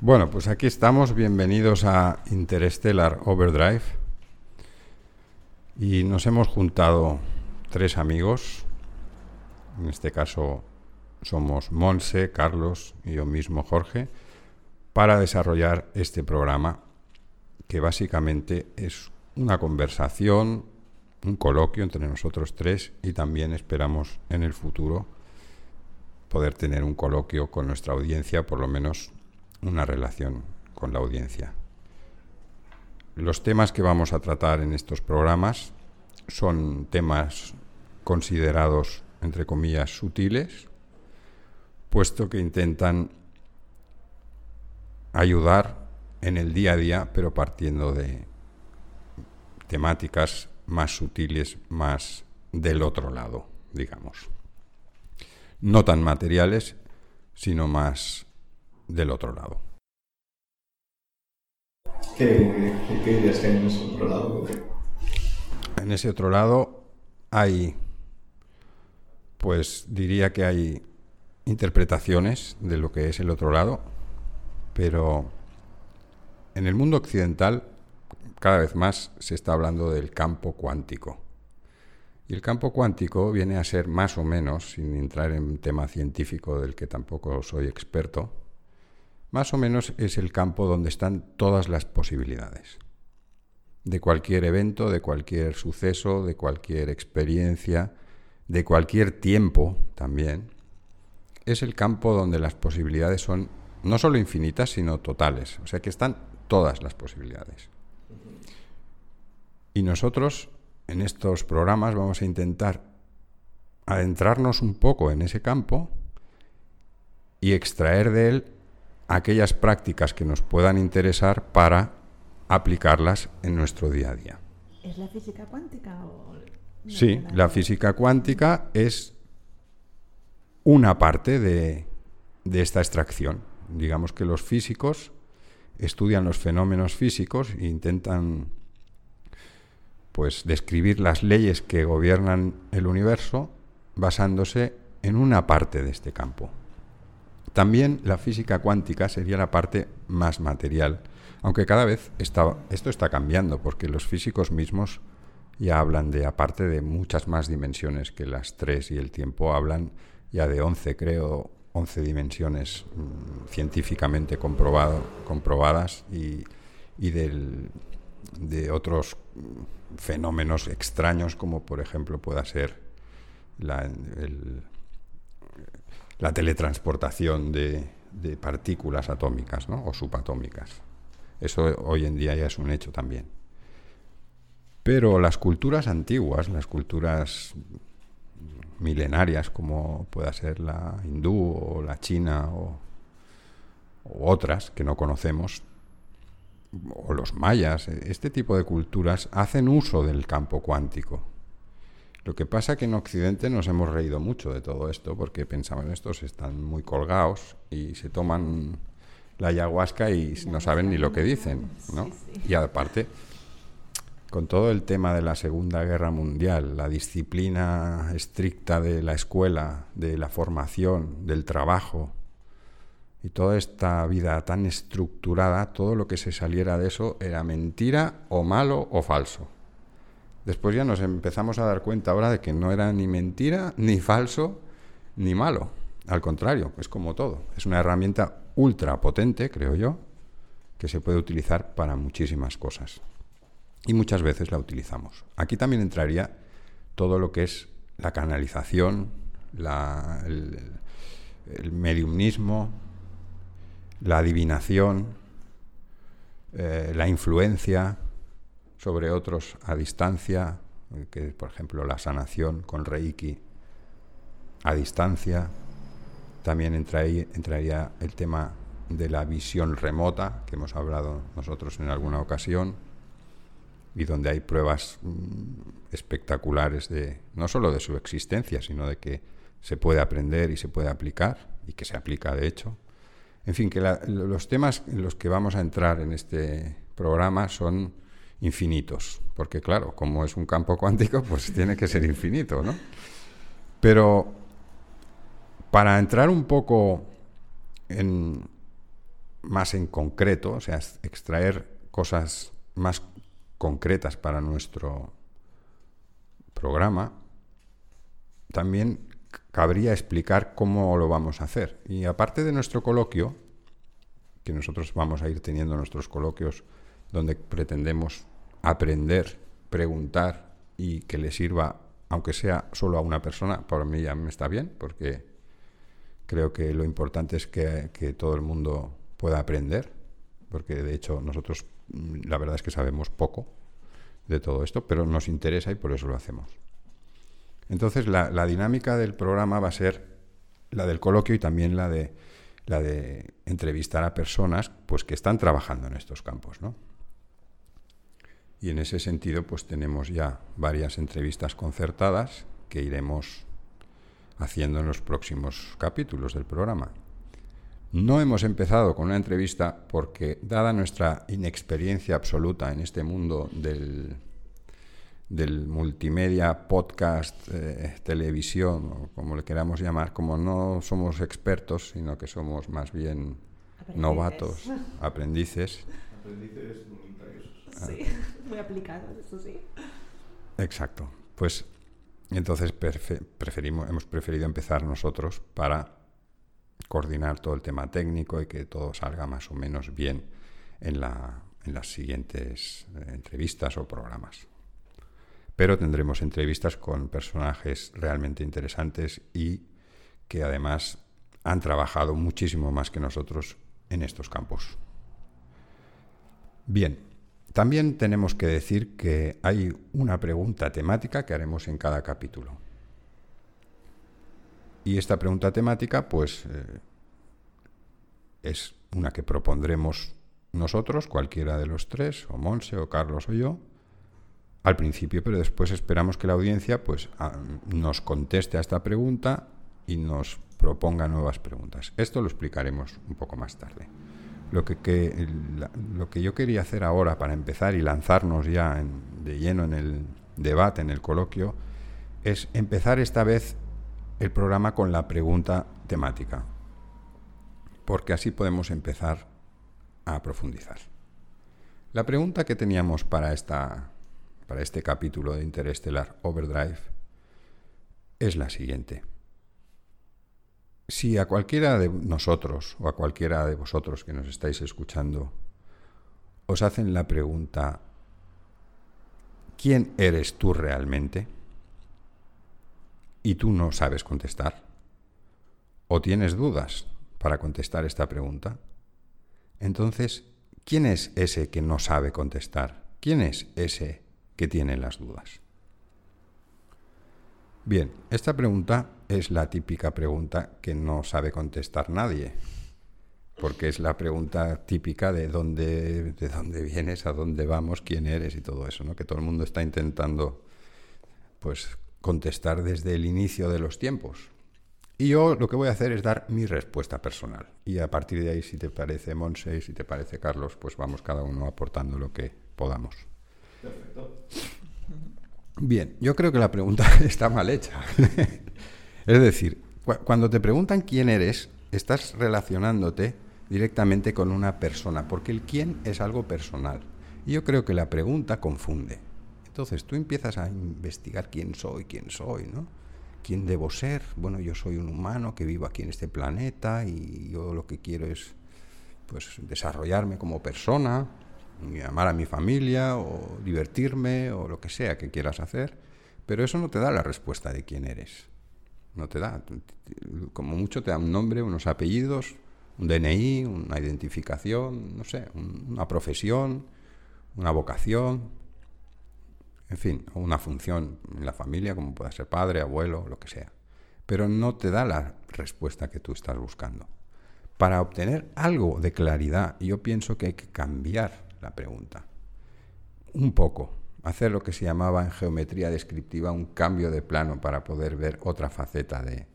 Bueno, pues aquí estamos, bienvenidos a Interstellar Overdrive. Y nos hemos juntado tres amigos, en este caso somos Monse, Carlos y yo mismo Jorge, para desarrollar este programa que básicamente es una conversación, un coloquio entre nosotros tres y también esperamos en el futuro poder tener un coloquio con nuestra audiencia, por lo menos una relación con la audiencia. Los temas que vamos a tratar en estos programas son temas considerados, entre comillas, sutiles, puesto que intentan ayudar en el día a día, pero partiendo de temáticas más sutiles, más del otro lado, digamos. No tan materiales, sino más del otro lado. ¿Qué, que hay en ese otro lado? En ese otro lado hay, pues diría que hay interpretaciones de lo que es el otro lado, pero en el mundo occidental cada vez más se está hablando del campo cuántico. Y el campo cuántico viene a ser más o menos, sin entrar en tema científico del que tampoco soy experto, más o menos es el campo donde están todas las posibilidades. De cualquier evento, de cualquier suceso, de cualquier experiencia, de cualquier tiempo también, es el campo donde las posibilidades son no solo infinitas, sino totales. O sea que están todas las posibilidades. Y nosotros en estos programas vamos a intentar adentrarnos un poco en ese campo y extraer de él aquellas prácticas que nos puedan interesar para aplicarlas en nuestro día a día. ¿Es la física cuántica o...? Sí, la física cuántica es una parte de, de esta extracción. Digamos que los físicos estudian los fenómenos físicos e intentan pues describir las leyes que gobiernan el universo basándose en una parte de este campo. También la física cuántica sería la parte más material, aunque cada vez está, esto está cambiando porque los físicos mismos ya hablan de, aparte de muchas más dimensiones que las tres y el tiempo, hablan ya de once, creo, 11 dimensiones mm, científicamente comprobado, comprobadas y, de otros fenómenos extraños como por ejemplo pueda ser la, teletransportación de, de, partículas atómicas o subatómicas. Eso hoy en día ya es un hecho también. Pero las culturas antiguas, las culturas milenarias como pueda ser la hindú o la china o, otras que no conocemos, o los mayas, este tipo de culturas hacen uso del campo cuántico. Lo que pasa es que en Occidente nos hemos reído mucho de todo esto porque pensaban estos están muy colgados y se toman la ayahuasca y no saben ni lo que dicen, ¿no? Y aparte, con todo el tema de la Segunda Guerra Mundial, la disciplina estricta de la escuela, de la formación, del trabajo, y toda esta vida tan estructurada, todo lo que se saliera de eso era mentira o malo o falso. Después ya nos empezamos a dar cuenta ahora de que no era ni mentira, ni falso, ni malo. Al contrario, es como todo. Es una herramienta ultra potente, creo yo, que se puede utilizar para muchísimas cosas y muchas veces la utilizamos. Aquí también entraría todo lo que es la canalización, el, mediumnismo, la adivinación, eh, la influencia sobre otros a distancia, que por ejemplo la sanación con Reiki a distancia. También entraría el tema de la visión remota, que hemos hablado nosotros en alguna ocasión y donde hay pruebas mm, espectaculares de no solo de su existencia, sino de que se puede aprender y se puede aplicar y que se aplica de hecho. En fin, que los temas en los que vamos a entrar en este programa son infinitos, porque claro, como es un campo cuántico, pues tiene que ser infinito, ¿no? Pero para entrar un poco en, más en concreto, o sea, extraer cosas más concretas para nuestro programa, también cabría explicar cómo lo vamos a hacer. Y aparte de nuestro coloquio, que nosotros vamos a ir teniendo nuestros coloquios donde pretendemos aprender, preguntar y que le sirva, aunque sea solo a una persona, para mí ya me está bien, porque creo que lo importante es que, que todo el mundo pueda aprender, porque de hecho nosotros mm, la verdad es que sabemos poco de todo esto, pero nos interesa y por eso lo hacemos. Entonces la, dinámica del programa va a ser la del coloquio y también la de la de entrevistar a personas pues que están trabajando en estos campos, ¿no? Y en ese sentido, pues tenemos ya varias entrevistas concertadas que iremos haciendo en los próximos capítulos del programa. No hemos empezado con una entrevista porque, dada nuestra inexperiencia absoluta en este mundo del, del multimedia, podcast, eh, televisión, o como le queramos llamar, como no somos expertos, sino que somos más bien novatos, aprendices. Aprendices Sí, muy aplicados, eso sí. Exacto. Pues entonces preferimos, hemos preferido empezar nosotros para coordinar todo el tema técnico y que todo salga más o menos bien en, la, en las siguientes eh, entrevistas o programas. Pero tendremos entrevistas con personajes realmente interesantes y que además han trabajado muchísimo más que nosotros en estos campos. Bien, también tenemos que decir que hay una pregunta temática que haremos en cada capítulo. Y esta pregunta temática, pues, eh, es una que propondremos nosotros, cualquiera de los tres, o Monse, o Carlos, o yo, al principio, pero después esperamos que la audiencia, pues, nos conteste a esta pregunta y nos proponga nuevas preguntas. Esto lo explicaremos un poco más tarde. Lo que, lo que yo quería hacer ahora para empezar y lanzarnos ya de lleno en el debate, en el coloquio, es empezar esta vez el programa con la pregunta temática, porque así podemos empezar a profundizar. La pregunta que teníamos para, esta, para este capítulo de Interestelar Overdrive es la siguiente. Si a cualquiera de nosotros o a cualquiera de vosotros que nos estáis escuchando os hacen la pregunta, ¿quién eres tú realmente? Y tú no sabes contestar. ¿O tienes dudas para contestar esta pregunta? Entonces, ¿quién es ese que no sabe contestar? ¿Quién es ese que tiene las dudas? Bien, esta pregunta es la típica pregunta que no sabe contestar nadie, porque es la pregunta típica de dónde, de dónde vienes, a dónde vamos, quién eres y todo eso, ¿no? que todo el mundo está intentando pues, contestar desde el inicio de los tiempos. Y yo lo que voy a hacer es dar mi respuesta personal. Y a partir de ahí, si te parece Monse y si te parece Carlos, pues vamos cada uno aportando lo que podamos. Perfecto. Bien, yo creo que la pregunta está mal hecha. es decir, cuando te preguntan quién eres, estás relacionándote directamente con una persona, porque el quién es algo personal. Y yo creo que la pregunta confunde. Entonces tú empiezas a investigar quién soy, quién soy, ¿no? ¿Quién debo ser? Bueno, yo soy un humano que vivo aquí en este planeta y yo lo que quiero es pues desarrollarme como persona, amar a mi familia o divertirme o lo que sea que quieras hacer, pero eso no te da la respuesta de quién eres. No te da. Como mucho te da un nombre, unos apellidos, un DNI, una identificación, no sé, una profesión, una vocación, en fin, una función en la familia, como pueda ser padre, abuelo, lo que sea. Pero no te da la respuesta que tú estás buscando. Para obtener algo de claridad, yo pienso que hay que cambiar la pregunta. Un poco, hacer lo que se llamaba en geometría descriptiva un cambio de plano para poder ver otra faceta de,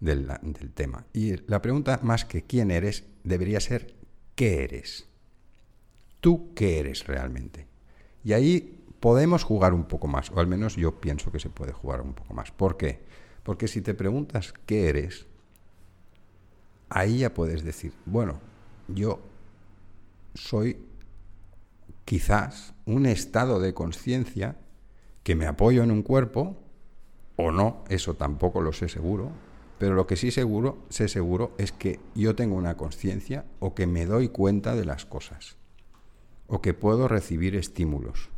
del, del tema. Y la pregunta más que quién eres debería ser qué eres. ¿Tú qué eres realmente? Y ahí podemos jugar un poco más, o al menos yo pienso que se puede jugar un poco más. ¿Por qué? Porque si te preguntas qué eres, ahí ya puedes decir, bueno, yo soy quizás un estado de conciencia que me apoyo en un cuerpo, o no, eso tampoco lo sé seguro, pero lo que sí seguro, sé seguro es que yo tengo una conciencia o que me doy cuenta de las cosas, o que puedo recibir estímulos,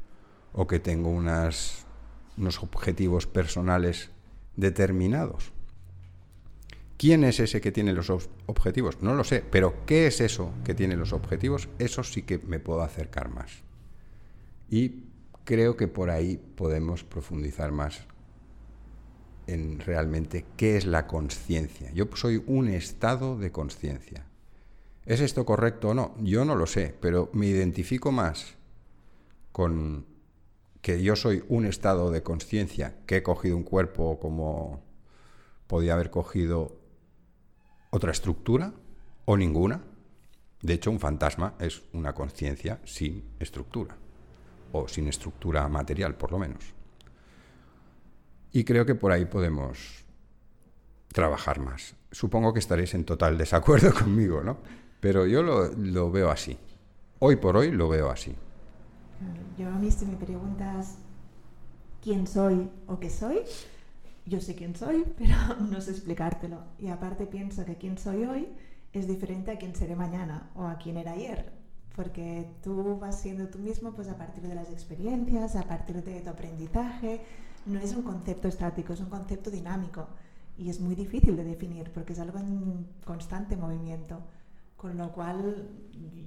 o que tengo unos objetivos personales determinados. ¿Quién es ese que tiene los objetivos? No lo sé, pero ¿qué es eso que tiene los objetivos? Eso sí que me puedo acercar más. Y creo que por ahí podemos profundizar más en realmente qué es la conciencia. Yo soy un estado de conciencia. ¿Es esto correcto o no? Yo no lo sé, pero me identifico más con que yo soy un estado de conciencia, que he cogido un cuerpo como podía haber cogido otra estructura o ninguna. De hecho, un fantasma es una conciencia sin estructura, o sin estructura material, por lo menos. Y creo que por ahí podemos trabajar más. Supongo que estaréis en total desacuerdo conmigo, ¿no? Pero yo lo, veo así. Hoy por hoy lo veo así. Yo a mí si me preguntas quién soy o qué soy, yo sé quién soy, pero no sé explicártelo. Y aparte pienso que quién soy hoy es diferente a quién seré mañana o a quién era ayer. Porque tú vas siendo tú mismo pues a partir de las experiencias, a partir de tu aprendizaje, no es un concepto estático, es un concepto dinámico y es muy difícil de definir porque es algo en constante movimiento. Con lo cual,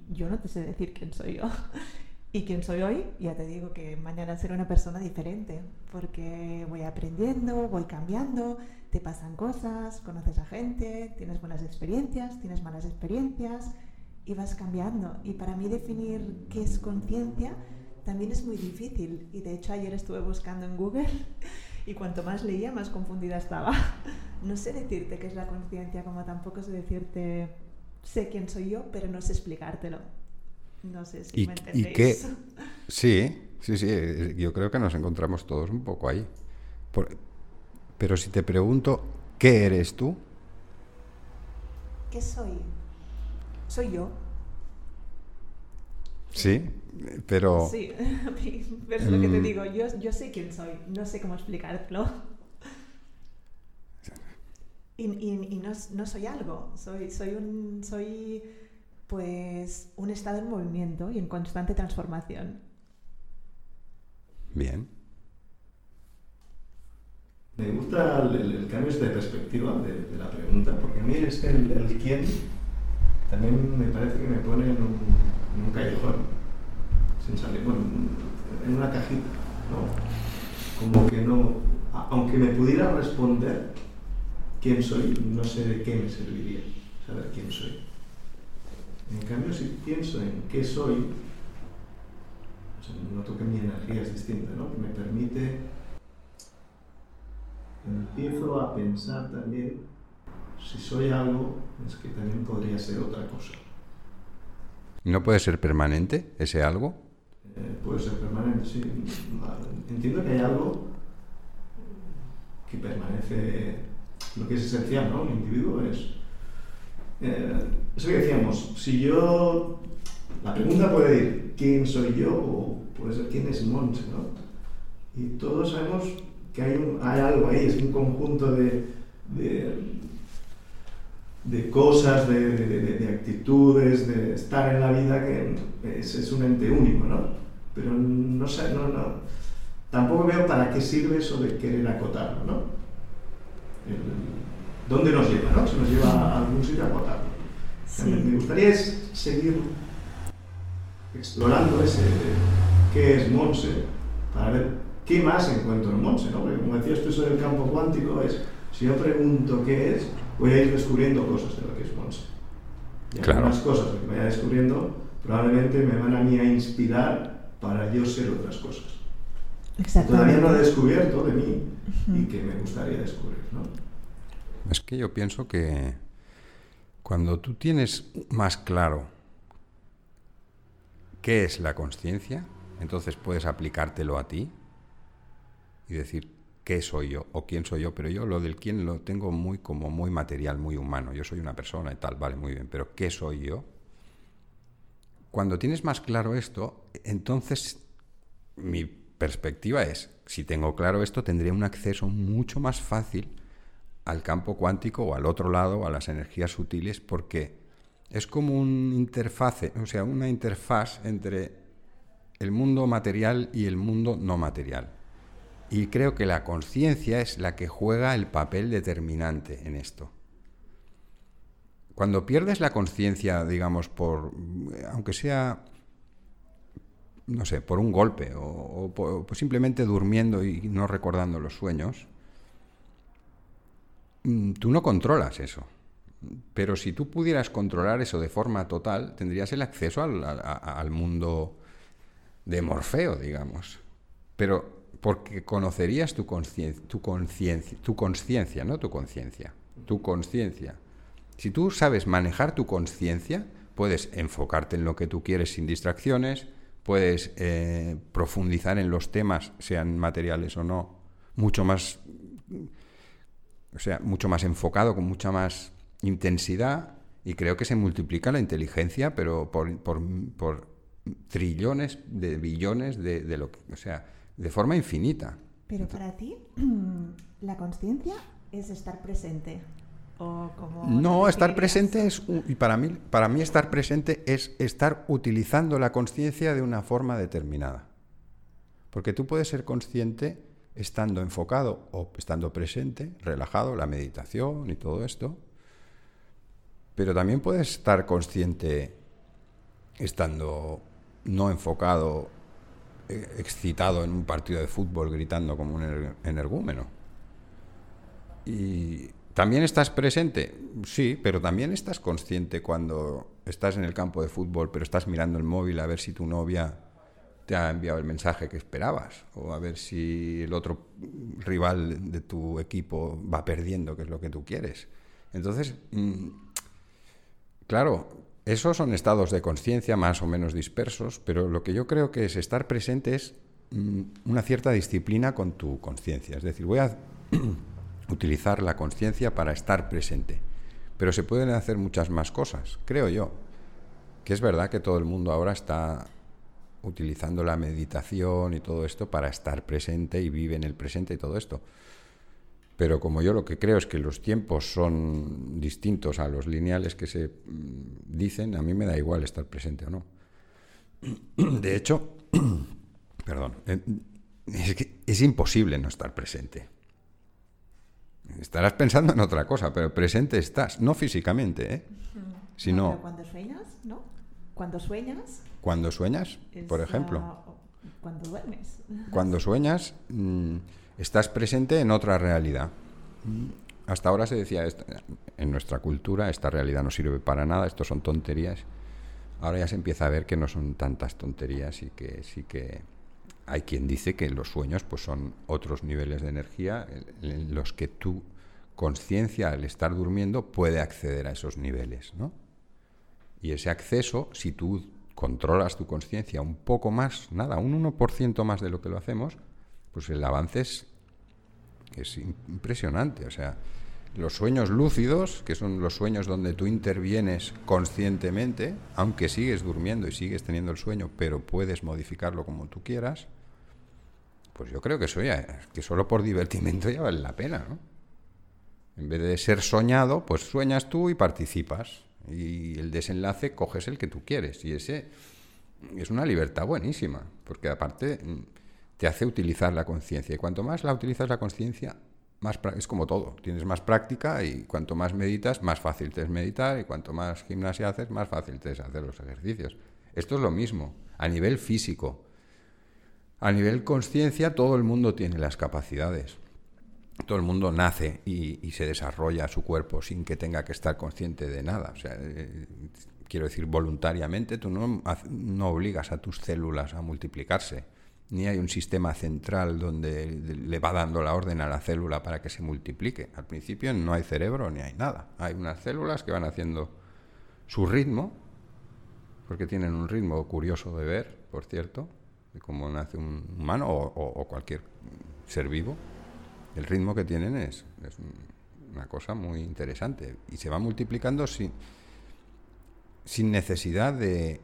yo no te sé decir quién soy yo. Y quién soy hoy, ya te digo que mañana seré una persona diferente, porque voy aprendiendo, voy cambiando, te pasan cosas, conoces a gente, tienes buenas experiencias, tienes malas experiencias y vas cambiando. Y para mí definir qué es conciencia también es muy difícil. Y de hecho ayer estuve buscando en Google y cuanto más leía, más confundida estaba. No sé decirte qué es la conciencia, como tampoco sé decirte, sé quién soy yo, pero no sé explicártelo. No sé si me entendéis. ¿Y qué? Sí, sí, sí, yo creo que nos encontramos todos un poco ahí. pero si te pregunto, ¿qué eres tú? ¿Qué soy? Soy yo. Sí, pero... Sí, pero es lo que te mm. digo, yo, yo sé quién soy, no sé cómo explicarlo. Y, y, no, no, soy algo, soy, soy, un, soy pues un estado en movimiento y en constante transformación. Bien. Me gusta el, cambio de perspectiva de, la pregunta, porque a mí este, el, el quién también me parece que me pone en un, en un callejón sin salir, bueno, en una cajita, ¿no? Como que no, aunque me pudiera responder quién soy, no sé de qué me serviría saber quién soy. En cambio, si pienso en qué soy, noto que mi energía es distinta, ¿no? Que me permite, empiezo a pensar también, si soy algo, es que también podría ser otra cosa. ¿No puede ser permanente ese algo? Eh, puede ser permanente, sí. Entiendo que hay algo que permanece, lo que es esencial, ¿no? Un individuo es... Eh, eso que decíamos, si yo... La pregunta puede ir, ¿quién soy yo? O puede ser, ¿quién es Monse? ¿no? Y todos sabemos que hay, hay algo ahí, es un conjunto de, de, cosas, de, de, actitudes, de estar en la vida que es un ente único, ¿no? pero no sé, no, no, tampoco veo para qué sirve eso de querer acotarlo, ¿no? ¿Dónde nos lleva, no? Se nos lleva a algún sitio a acotarlo. Me gustaría seguir explorando ese, qué es Monse, para ver qué más encuentro en Monse, ¿no? Porque como decías tú, eso del campo cuántico es, si yo pregunto qué es, voy a ir descubriendo cosas de lo que es Monse. Y claro. algunas cosas que vaya descubriendo probablemente me van a mí a inspirar para yo ser otras cosas. Todavía no he descubierto de mí y que me gustaría descubrir. ¿no? Es que yo pienso que cuando tú tienes más claro qué es la conciencia, entonces puedes aplicártelo a ti y decir, qué soy yo o quién soy yo, pero yo lo del quién lo tengo muy como muy material, muy humano. Yo soy una persona y tal, vale, muy bien, pero ¿qué soy yo? Cuando tienes más claro esto, entonces mi perspectiva es, si tengo claro esto, tendré un acceso mucho más fácil al campo cuántico o al otro lado, a las energías sutiles, porque es como un interfase, o sea, una interfaz entre el mundo material y el mundo no material. Y creo que la conciencia es la que juega el papel determinante en esto. Cuando pierdes la conciencia, digamos, por, aunque sea, no sé, por un golpe o, simplemente durmiendo y no recordando los sueños, tú no controlas eso. Pero si tú pudieras controlar eso de forma total, tendrías el acceso al, mundo de Morfeo, digamos. Pero porque conocerías tu conciencia, tu conciencia, tu conciencia, no tu conciencia, tu conciencia. Si tú sabes manejar tu conciencia, puedes enfocarte en lo que tú quieres sin distracciones, puedes eh, profundizar en los temas, sean materiales o no, mucho más o sea, mucho más enfocado, con mucha más intensidad, y creo que se multiplica la inteligencia, pero por, por, trillones de billones de, de, lo que, o sea, de forma infinita. Pero para ti, la conciencia es estar presente. ¿O como no, estar presente es, y para mí, para mí estar presente es estar utilizando la conciencia de una forma determinada. Porque tú puedes ser consciente estando enfocado o estando presente, relajado, la meditación y todo esto. Pero también puedes estar consciente estando no enfocado, eh, excitado en un partido de fútbol gritando como un energúmeno. Y también estás presente, sí, pero también estás consciente cuando estás en el campo de fútbol, pero estás mirando el móvil a ver si tu novia te ha enviado el mensaje que esperabas, o a ver si el otro rival de tu equipo va perdiendo, que es lo que tú quieres. Entonces, mm, claro, esos son estados de conciencia más o menos dispersos, pero lo que yo creo que es estar presente es mm, una cierta disciplina con tu conciencia. Es decir, voy a utilizar la conciencia para estar presente. Pero se pueden hacer muchas más cosas, creo yo. Que es verdad que todo el mundo ahora está utilizando la meditación y todo esto para estar presente y vive en el presente y todo esto. Pero como yo lo que creo es que los tiempos son distintos a los lineales que se mm, dicen, a mí me da igual estar presente o no. De hecho, perdón, eh, es, que es imposible no estar presente. Estarás pensando en otra cosa, pero presente estás, no físicamente, ¿eh? Sino... cuando sueñas, ¿no? Cuando sueñas, cuando sueñas, por ejemplo. Cuando duermes. Cuando sueñas, mm, estás presente en otra realidad. Mm, hasta ahora se decía, en nuestra cultura, esta realidad no sirve para nada, esto son tonterías. Ahora ya se empieza a ver que no son tantas tonterías y que sí que hay quien dice que los sueños pues son otros niveles de energía en los que tu conciencia al estar durmiendo puede acceder a esos niveles, ¿no? Y ese acceso, si tú controlas tu conciencia un poco más, nada, un 1% más de lo que lo hacemos, pues el avance es, impresionante. O sea, los sueños lúcidos, que son los sueños donde tú intervienes conscientemente, aunque sigues durmiendo y sigues teniendo el sueño, pero puedes modificarlo como tú quieras, pues yo creo que eso ya, que solo por divertimento ya vale la pena, ¿no? En vez de ser soñado, pues sueñas tú y participas. Y el desenlace coges el que tú quieres. Y ese es una libertad buenísima, porque aparte mm, te hace utilizar la conciencia. Y cuanto más la utilizas la conciencia, más es como todo. Tienes más práctica y cuanto más meditas, más fácil te es meditar. Y cuanto más gimnasia haces, más fácil te es hacer los ejercicios. Esto es lo mismo, a nivel físico. A nivel conciencia, todo el mundo tiene las capacidades todo el mundo nace y, se desarrolla su cuerpo sin que tenga que estar consciente de nada. O sea, eh, quiero decir, voluntariamente tú no, no, obligas a tus células a multiplicarse, ni hay un sistema central donde le va dando la orden a la célula para que se multiplique. Al principio no hay cerebro ni hay nada. Hay unas células que van haciendo su ritmo, porque tienen un ritmo curioso de ver, por cierto, de cómo nace un humano o cualquier ser vivo el ritmo que tienen es, una cosa muy interesante y se va multiplicando sin, sin necesidad de,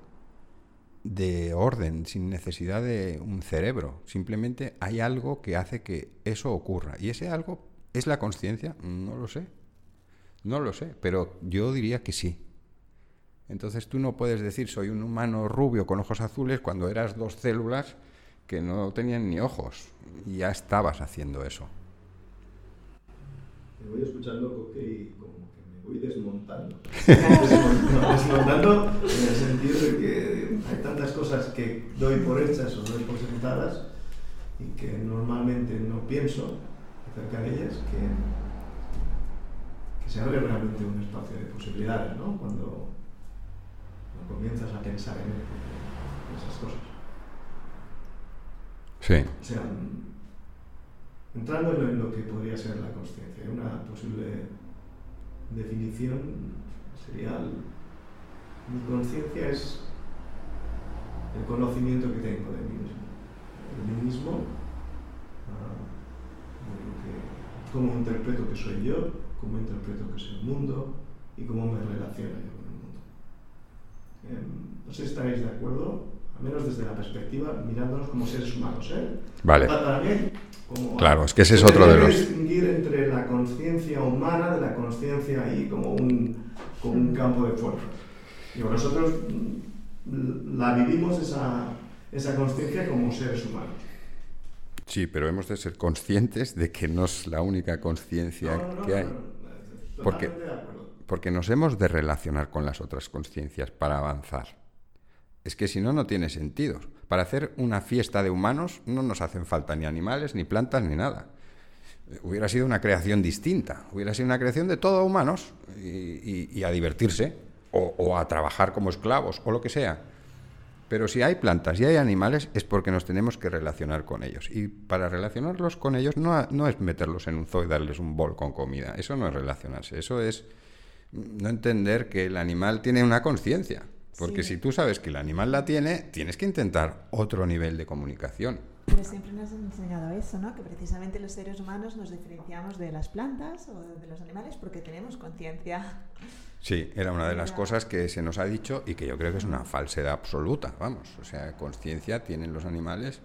de orden, sin necesidad de un cerebro. Simplemente hay algo que hace que eso ocurra. Y ese algo es la conciencia, no lo sé. No lo sé, pero yo diría que sí. Entonces tú no puedes decir soy un humano rubio con ojos azules cuando eras dos células que no tenían ni ojos y ya estabas haciendo eso. Me voy escuchando y como que me voy desmontando. desmontando en el sentido de que hay tantas cosas que doy por hechas o doy por sentadas y que normalmente no pienso acerca de ellas que, que se abre realmente un espacio de posibilidades, ¿no? Cuando comienzas a pensar en, esas cosas. Sí. O sea, entrando en lo que podría ser la conciencia, una posible definición sería mi conciencia es el conocimiento que tengo de mí mismo. De mí mismo, uh, cómo interpreto que soy yo, cómo interpreto que es el mundo y cómo me relaciono yo Em, no sé si estaréis de acuerdo, menos desde la perspectiva, mirándonos como seres humanos. ¿eh? Vale. Para mí, como claro, es que ese es otro de los... distinguir entre la conciencia humana de la conciencia ahí como un, como un campo de fuerza. Digo, nosotros mm, la vivimos esa, esa conciencia como seres humanos. Sí, pero hemos de ser conscientes de que no es la única conciencia que hay. Porque, porque nos hemos de relacionar con las otras conciencias para avanzar. Es que si no, no tiene sentido. Para hacer una fiesta de humanos no nos hacen falta ni animales, ni plantas, ni nada. Hubiera sido una creación distinta, hubiera sido una creación de todos humanos y, a divertirse o, a trabajar como esclavos o lo que sea. Pero si hay plantas y hay animales es porque nos tenemos que relacionar con ellos. Y para relacionarlos con ellos no, no, es meterlos en un zoo y darles un bol con comida. Eso no es relacionarse. Eso es no entender que el animal tiene una conciencia. Porque si tú sabes que el animal la tiene, tienes que intentar otro nivel de comunicación. Pero siempre nos han enseñado eso, ¿no? Que precisamente los seres humanos nos diferenciamos de las plantas o de los animales porque tenemos conciencia. Sí, era una de las cosas que se nos ha dicho y que yo creo que es una falsedad absoluta, vamos. O sea, conciencia tienen los animales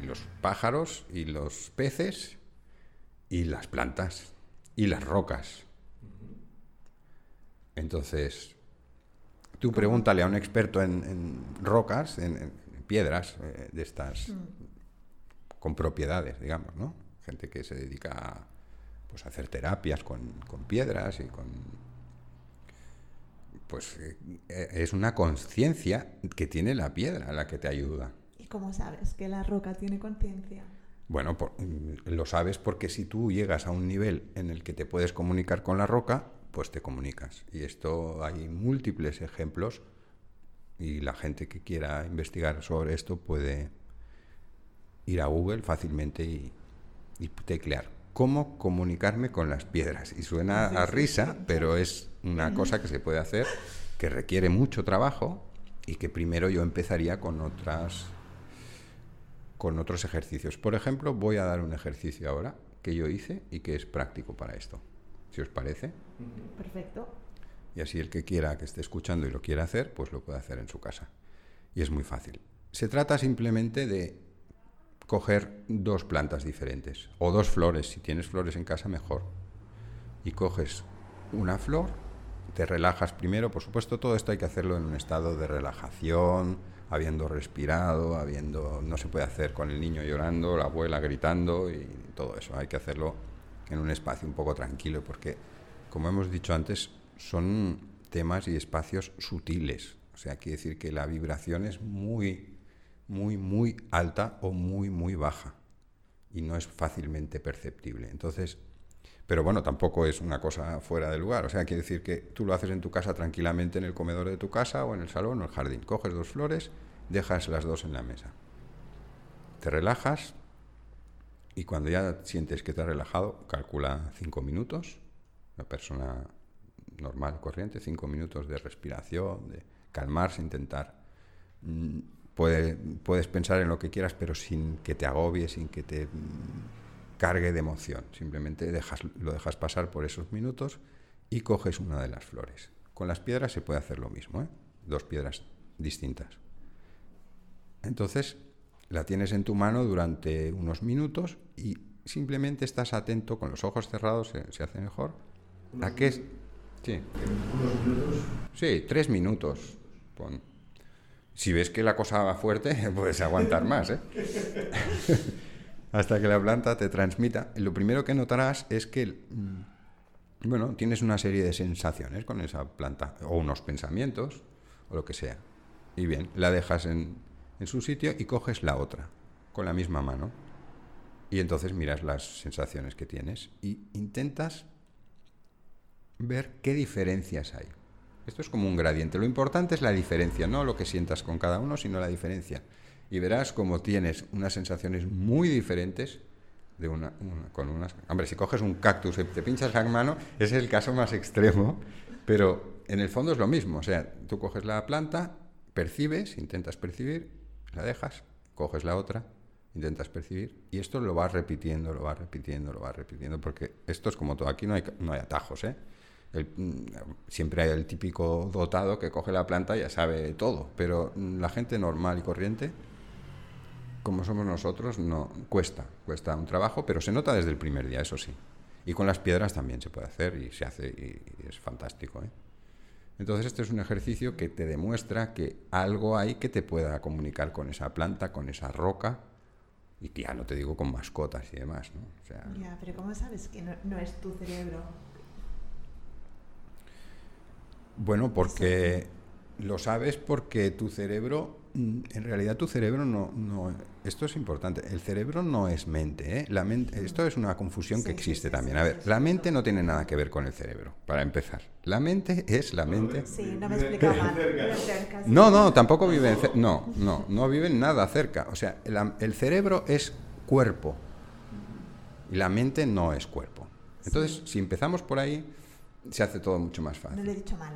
y los pájaros y los peces y las plantas y las rocas. Entonces, tú pregúntale a un experto en, rocas, en, piedras eh, de estas, mm. con propiedades, digamos, ¿no? Gente que se dedica a, pues, hacer terapias con, piedras y con... Pues eh, es una conciencia que tiene la piedra la que te ayuda. ¿Y cómo sabes que la roca tiene conciencia? Bueno, lo sabes porque si tú llegas a un nivel en el que te puedes comunicar con la roca, pues te comunicas. Y esto hay múltiples ejemplos y la gente que quiera investigar sobre esto puede ir a Google fácilmente y, teclear cómo comunicarme con las piedras. Y suena a risa, pero es una cosa que se puede hacer, que requiere mucho trabajo y que primero yo empezaría con otras con otros ejercicios. Por ejemplo, voy a dar un ejercicio ahora que yo hice y que es práctico para esto si os parece. Perfecto. Y así el que quiera, que esté escuchando y lo quiera hacer, pues lo puede hacer en su casa. Y es muy fácil. Se trata simplemente de coger dos plantas diferentes o dos flores. Si tienes flores en casa, mejor. Y coges una flor, te relajas primero. Por supuesto, todo esto hay que hacerlo en un estado de relajación, habiendo respirado, habiendo no se puede hacer con el niño llorando, la abuela gritando y todo eso. Hay que hacerlo en un espacio un poco tranquilo, porque, como hemos dicho antes, son temas y espacios sutiles. O sea, quiere decir que la vibración es muy, muy, muy alta o muy, muy baja y no es fácilmente perceptible. Entonces, pero bueno, tampoco es una cosa fuera de lugar. O sea, quiere decir que tú lo haces en tu casa tranquilamente en el comedor de tu casa o en el salón o el jardín. Coges dos flores, dejas las dos en la mesa. Te relajas, y cuando ya sientes que te relajado, calcula cinco minutos, una persona normal, corriente, cinco minutos de respiración, de calmarse, intentar. Mm, puedes pensar en lo que quieras, pero sin que te agobie, sin que te mm, cargue de emoción. Simplemente lo dejas pasar por esos minutos y coges una de las flores. Con las piedras se puede hacer lo mismo, ¿eh? dos piedras distintas. Entonces, la tienes en tu mano durante unos minutos y simplemente estás atento con los ojos cerrados, se, hace mejor. ¿A qué es? Sí. ¿Unos minutos? Sí, tres minutos. Si ves que la cosa va fuerte, puedes aguantar más, ¿eh? Hasta que la planta te transmita. Lo primero que notarás es que, mm, bueno, tienes una serie de sensaciones con esa planta, o unos pensamientos, o lo que sea. Y bien, la dejas en, en su sitio y coges la otra, con la misma mano. Y entonces miras las sensaciones que tienes y intentas ver qué diferencias hay. Esto es como un gradiente. Lo importante es la diferencia, no lo que sientas con cada uno, sino la diferencia. Y verás como tienes unas sensaciones muy diferentes de una, con unas... Hombre, si coges un cactus y te pinchas la mano, ese es el caso más extremo, pero en el fondo es lo mismo. O sea, tú coges la planta, percibes, intentas percibir, la dejas, coges la otra, intentas percibir, y esto lo vas repitiendo, lo vas repitiendo, lo vas repitiendo, porque esto es como todo. Aquí no hay, no hay atajos, ¿eh? Mm, siempre hay el típico dotado que coge la planta y ya sabe todo, pero la gente normal y corriente, como somos nosotros, no cuesta, cuesta un trabajo, pero se nota desde el primer día, eso sí. Y con las piedras también se puede hacer y se hace y, es fantástico. ¿eh? Entonces este es un ejercicio que te demuestra que algo hay que te pueda comunicar con esa planta, con esa roca, y que ya no te digo con mascotas y demás. ¿no? ya, pero ¿cómo sabes que no es tu cerebro? Bueno, porque lo sabes porque tu cerebro, en realidad tu cerebro no, no esto es importante, el cerebro no es mente, ¿eh? la mente esto es una confusión que existe también. A ver, la mente no tiene nada que ver con el cerebro, para empezar. La mente es la mente. Sí, no me explica mal. No, no, tampoco vive en no, no, no viven nada cerca. O sea, el cerebro es cuerpo y la mente no es cuerpo. Entonces, si empezamos por ahí, se hace todo mucho más fácil. No lo he dicho mal.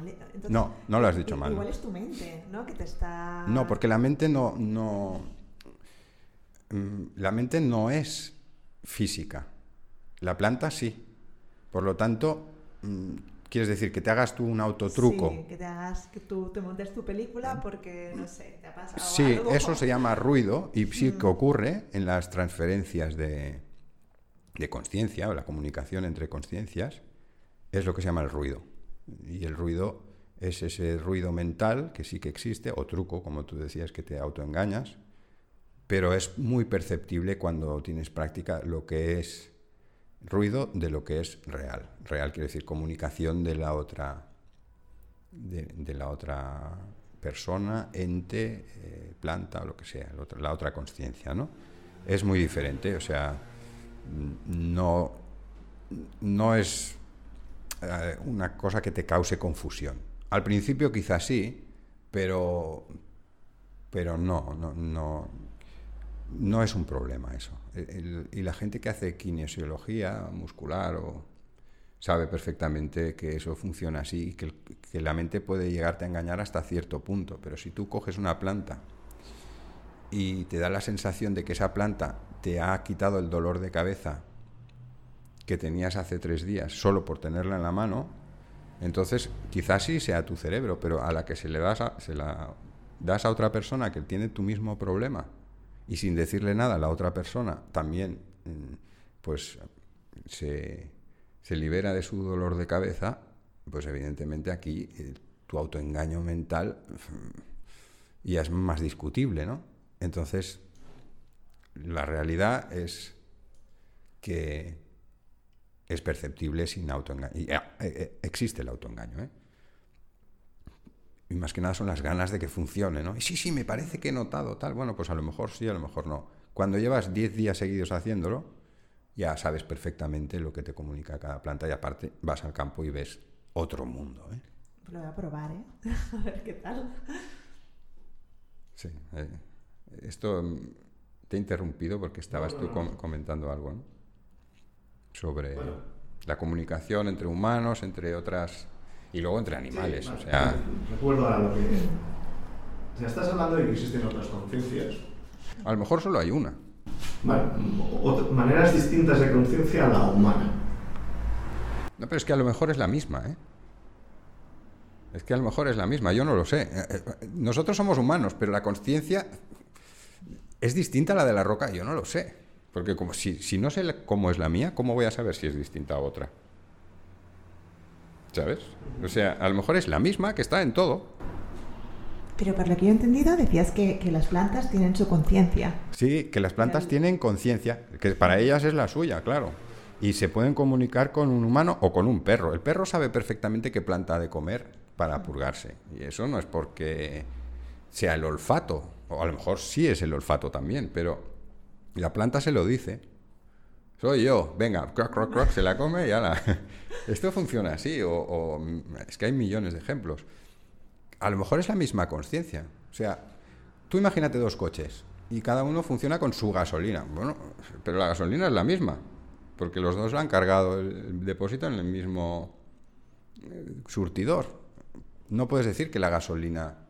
no, no lo has dicho mal. Igual es tu mente, ¿no? Que te está... No, porque la mente no, no... Mm, la mente no es física. La planta sí. Por lo tanto, mm, quieres decir que te hagas tú un autotruco. Sí, que te hagas, que tú te montes tu película porque, no sé, te ha pasado Sí, eso se llama ruido y sí que mm. ocurre en las transferencias de, de conciencia o la comunicación entre conciencias es lo que se llama el ruido. Y el ruido es ese ruido mental que sí que existe, o truco, como tú decías, que te autoengañas, pero es muy perceptible cuando tienes práctica lo que es ruido de lo que es real. Real quiere decir comunicación de la otra, de, la otra persona, ente, eh, planta o lo que sea, la otra conciencia, ¿no? Es muy diferente, o sea, no, no es eh, una cosa que te cause confusión. Al principio quizás sí, pero, pero no, no, no, no es un problema eso. y la gente que hace kinesiología muscular o, sabe perfectamente que eso funciona así y que, que, la mente puede llegarte a engañar hasta cierto punto. Pero si tú coges una planta y te da la sensación de que esa planta te ha quitado el dolor de cabeza que tenías hace tres días solo por tenerla en la mano, entonces quizás sí sea tu cerebro, pero a la que se le das a, se la das a otra persona que tiene tu mismo problema y sin decirle nada la otra persona también mm, pues se, se libera de su dolor de cabeza, pues evidentemente aquí eh, tu autoengaño mental mm, ya es más discutible, ¿no? Entonces, la realidad es que es perceptible sin autoengaño. Y, eh, eh, existe el autoengaño. ¿eh? Y más que nada son las ganas de que funcione. ¿no? Y sí, sí, me parece que he notado tal. Bueno, pues a lo mejor sí, a lo mejor no. Cuando llevas 10 días seguidos haciéndolo, ya sabes perfectamente lo que te comunica cada planta y aparte vas al campo y ves otro mundo. ¿eh? Lo voy a probar, ¿eh? a ver qué tal. Sí. esto mm, te he interrumpido porque estabas tú comentando algo, ¿no? Sobre la comunicación entre humanos, entre otras y luego entre animales. o sea... Recuerdo ahora lo que. O sea, estás hablando de que existen otras conciencias. A lo mejor solo hay una. maneras distintas de conciencia a la humana. No, pero es que a lo mejor es la misma, ¿eh? Es que a lo mejor es la misma, yo no lo sé. Eh, eh, nosotros somos humanos, pero la conciencia es distinta a la de la roca, yo no lo sé. Porque como, si, si no sé cómo es la mía, ¿cómo voy a saber si es distinta a otra? ¿Sabes? O sea, a lo mejor es la misma que está en todo. Pero por lo que yo he entendido, decías que, las plantas tienen su conciencia. Sí, que las plantas tienen conciencia, que para ellas es la suya, claro. Y se pueden comunicar con un humano o con un perro. El perro sabe perfectamente qué planta ha de comer para purgarse. Y eso no es porque sea el olfato, o a lo mejor sí es el olfato también, pero la planta se lo dice. Soy yo, venga, croc, croc, croc, se la come y ala. Esto funciona así, o, es que hay millones de ejemplos. A lo mejor es la misma conciencia. O sea, tú imagínate dos coches y cada uno funciona con su gasolina. Bueno, pero la gasolina es la misma, porque los dos han cargado el depósito en el mismo eh, surtidor. No puedes decir que la gasolina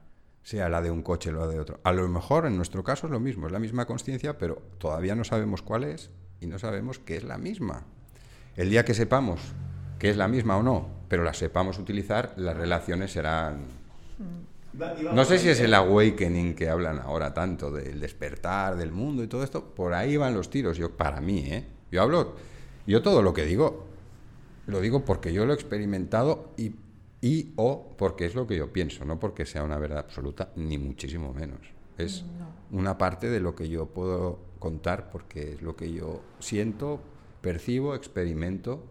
sea la de un coche o la de otro. A lo mejor en nuestro caso es lo mismo, es la misma conciencia, pero todavía no sabemos cuál es y no sabemos qué es la misma. El día que sepamos que es la misma o no, pero la sepamos utilizar, las relaciones serán... No sé si es el awakening que hablan ahora tanto, del despertar del mundo y todo esto, por ahí van los tiros, yo para mí, ¿eh? Yo hablo, yo todo lo que digo, lo digo porque yo lo he experimentado y, y o porque es lo que yo pienso, no porque sea una verdad absoluta, ni muchísimo menos. Es una parte de lo que yo puedo contar porque es lo que yo siento, percibo, experimento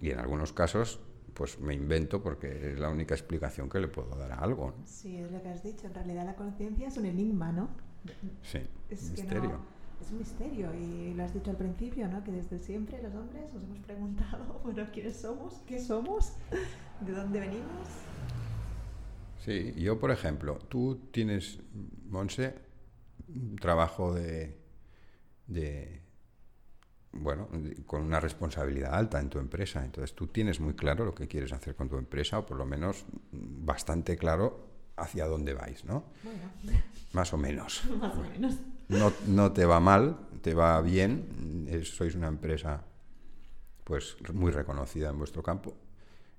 y en algunos casos pues me invento porque es la única explicación que le puedo dar a algo. Sí, es lo que has dicho. En realidad la conciencia es un enigma, ¿no? Sí, es un misterio. es un misterio y lo has dicho al principio, ¿no? Que desde siempre los hombres nos hemos preguntado, bueno, ¿quiénes somos? ¿Qué somos? ¿De dónde venimos? Sí, yo por ejemplo, tú tienes, Monse, un trabajo de de, bueno, con una responsabilidad alta en tu empresa. Entonces tú tienes muy claro lo que quieres hacer con tu empresa o por lo menos bastante claro hacia dónde vais, ¿no? Más o menos. Más o menos. No, no, te va mal, te va bien, sois una empresa pues muy reconocida en vuestro campo.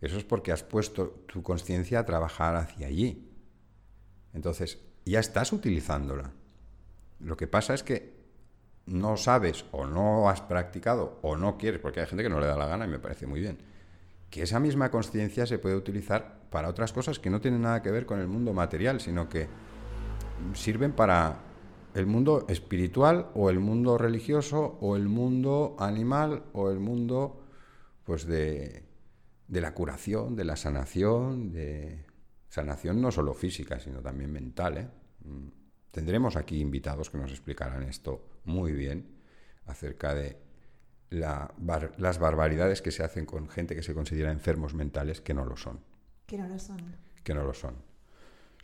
Eso es porque has puesto tu conciencia a trabajar hacia allí. Entonces, ya estás utilizándola. Lo que pasa es que no sabes o no has practicado o no quieres, porque hay gente que no le da la gana y me parece muy bien, que esa misma conciencia se puede utilizar para otras cosas que no tienen nada que ver con el mundo material, sino que sirven para el mundo espiritual o el mundo religioso o el mundo animal o el mundo pues de, de la curación, de la sanación, de sanación no solo física, sino también mental. ¿eh? Mm. Tendremos aquí invitados que nos explicarán esto muy bien acerca de las barbaridades que se hacen con gente que se considera enfermos mentales que no lo son. Que no lo son. Que no lo son.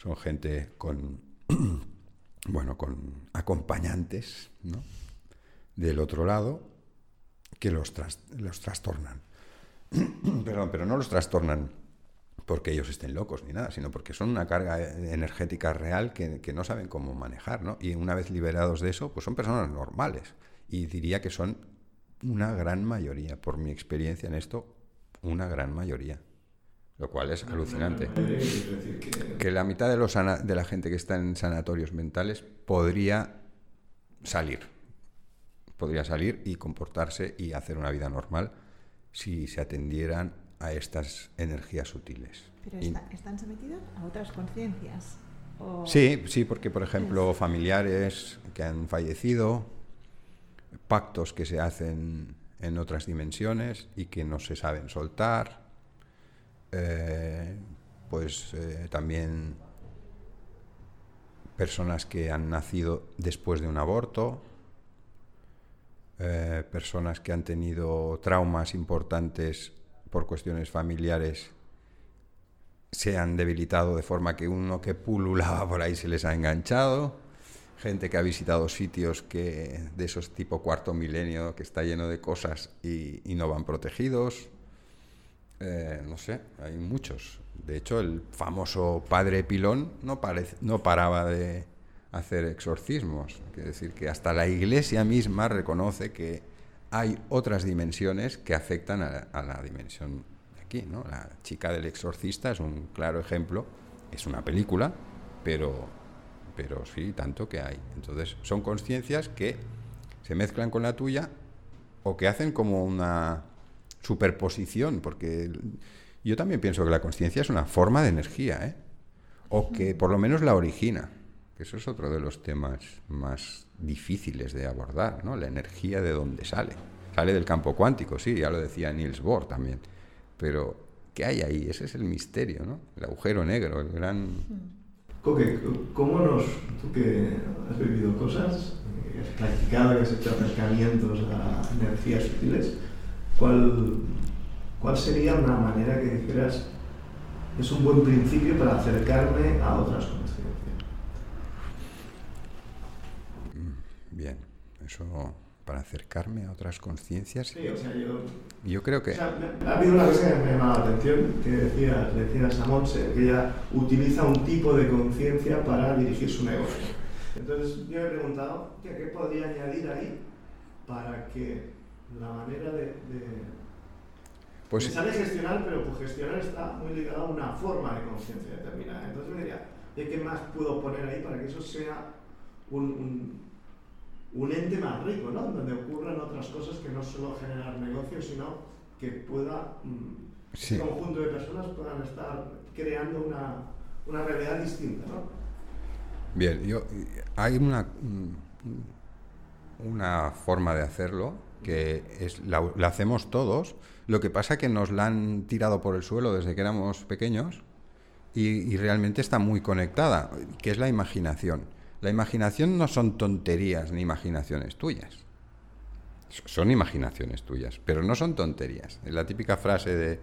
Son gente con, bueno, con acompañantes, ¿no? Del otro lado que los, los trastornan. Perdón, pero no los trastornan porque ellos estén locos ni nada, sino porque son una carga energética real que, no saben cómo manejar, ¿no? Y una vez liberados de eso, pues son personas normales. Y diría que son una gran mayoría, por mi experiencia en esto, una gran mayoría. Lo cual es alucinante. Que la mitad de, los de la gente que está en sanatorios mentales podría salir. Podría salir y comportarse y hacer una vida normal si se atendieran a estas energías sutiles. Pero están sometidos a otras conciencias. Sí, sí, porque por ejemplo familiares que han fallecido, pactos que se hacen en otras dimensiones y que no se saben soltar, eh, pues eh, también personas que han nacido después de un aborto, eh, personas que han tenido traumas importantes por cuestiones familiares se han debilitado de forma que uno que pululaba por ahí se les ha enganchado, gente que ha visitado sitios que de esos tipo cuarto milenio que está lleno de cosas y, no van protegidos. Eh, no sé, hay muchos. De hecho, el famoso padre Pilón no, no paraba de hacer exorcismos. Quiere decir que hasta la iglesia misma reconoce que hay otras dimensiones que afectan a, la dimensión de aquí. ¿no? La chica del exorcista es un claro ejemplo. Es una película, pero, pero sí, tanto que hay. Entonces, son conciencias que se mezclan con la tuya o que hacen como una superposición, porque yo también pienso que la conciencia es una forma de energía, ¿eh? o que por lo menos la origina. Eso es otro de los temas más difíciles de abordar, ¿no? La energía de dónde sale. Sale del campo cuántico, sí, ya lo decía Niels Bohr también. Pero, ¿qué hay ahí? Ese es el misterio, ¿no? El agujero negro, el gran... Coque, ¿cómo nos... tú que has vivido cosas, has practicado, y has hecho acercamientos a energías sutiles, ¿cuál, cuál sería una manera que dijeras es un buen principio para acercarme a otras conciencias? Bien, eso para acercarme a otras conciencias. Sí, o sea, yo. Yo creo que. O sea, ha habido una cosa que me ha llamado la atención, que decía, le decías a Monse, que ella utiliza un tipo de conciencia para dirigir su negocio. Entonces, yo he preguntado, ¿qué, ¿qué, podría añadir ahí para que la manera de. de pues, me sale gestionar, pero pues gestionar está muy ligado a una forma de conciencia determinada. Entonces me diría, ¿qué más puedo poner ahí para que eso sea un, un un ente más rico, ¿no? Donde ocurran otras cosas que no solo generar negocios, sino que pueda, mm, un conjunto de personas puedan estar creando una, una realidad distinta, ¿no? Bien, yo, hay una, mm, una forma de hacerlo que es, la, la hacemos todos, lo que pasa que nos la han tirado por el suelo desde que éramos pequeños y, y realmente está muy conectada, que es la imaginación. La imaginación no son tonterías ni imaginaciones tuyas. Son imaginaciones tuyas, pero no son tonterías. Es la típica frase de,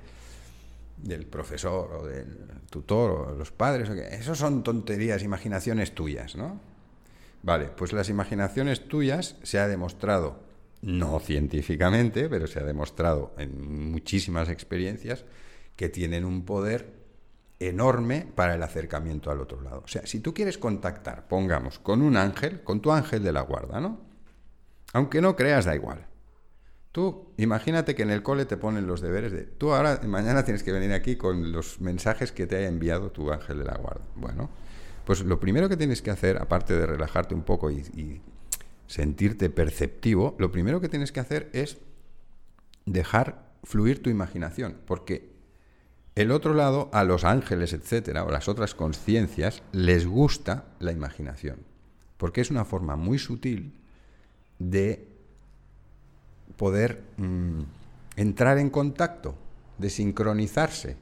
del profesor o del tutor o los padres. Eso son tonterías, imaginaciones tuyas, ¿no? Vale, pues las imaginaciones tuyas se ha demostrado, no científicamente, pero se ha demostrado en muchísimas experiencias, que tienen un poder enorme para el acercamiento al otro lado. O sea, si tú quieres contactar, pongamos, con un ángel, con tu ángel de la guarda, ¿no? Aunque no creas, da igual. Tú imagínate que en el cole te ponen los deberes de, tú ahora, mañana tienes que venir aquí con los mensajes que te haya enviado tu ángel de la guarda. Bueno, pues lo primero que tienes que hacer, aparte de relajarte un poco y, y sentirte perceptivo, lo primero que tienes que hacer es dejar fluir tu imaginación, porque el otro lado, a los ángeles, etcétera, o las otras conciencias, les gusta la imaginación, porque es una forma muy sutil de poder mm, entrar en contacto, de sincronizarse,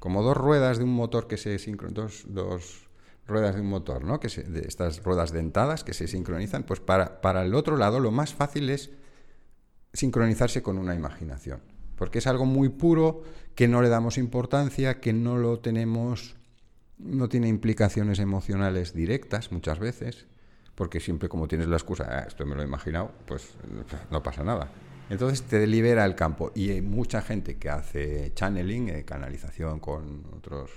como dos ruedas de un motor que se dos, dos ruedas de un motor, ¿no? Que de estas ruedas dentadas que se sincronizan, pues para, para el otro lado lo más fácil es sincronizarse con una imaginación porque es algo muy puro, que no le damos importancia, que no lo tenemos, no tiene implicaciones emocionales directas muchas veces, porque siempre como tienes la excusa, ah, esto me lo he imaginado, pues no pasa nada. Entonces te libera el campo y hay mucha gente que hace channeling, eh, canalización con otros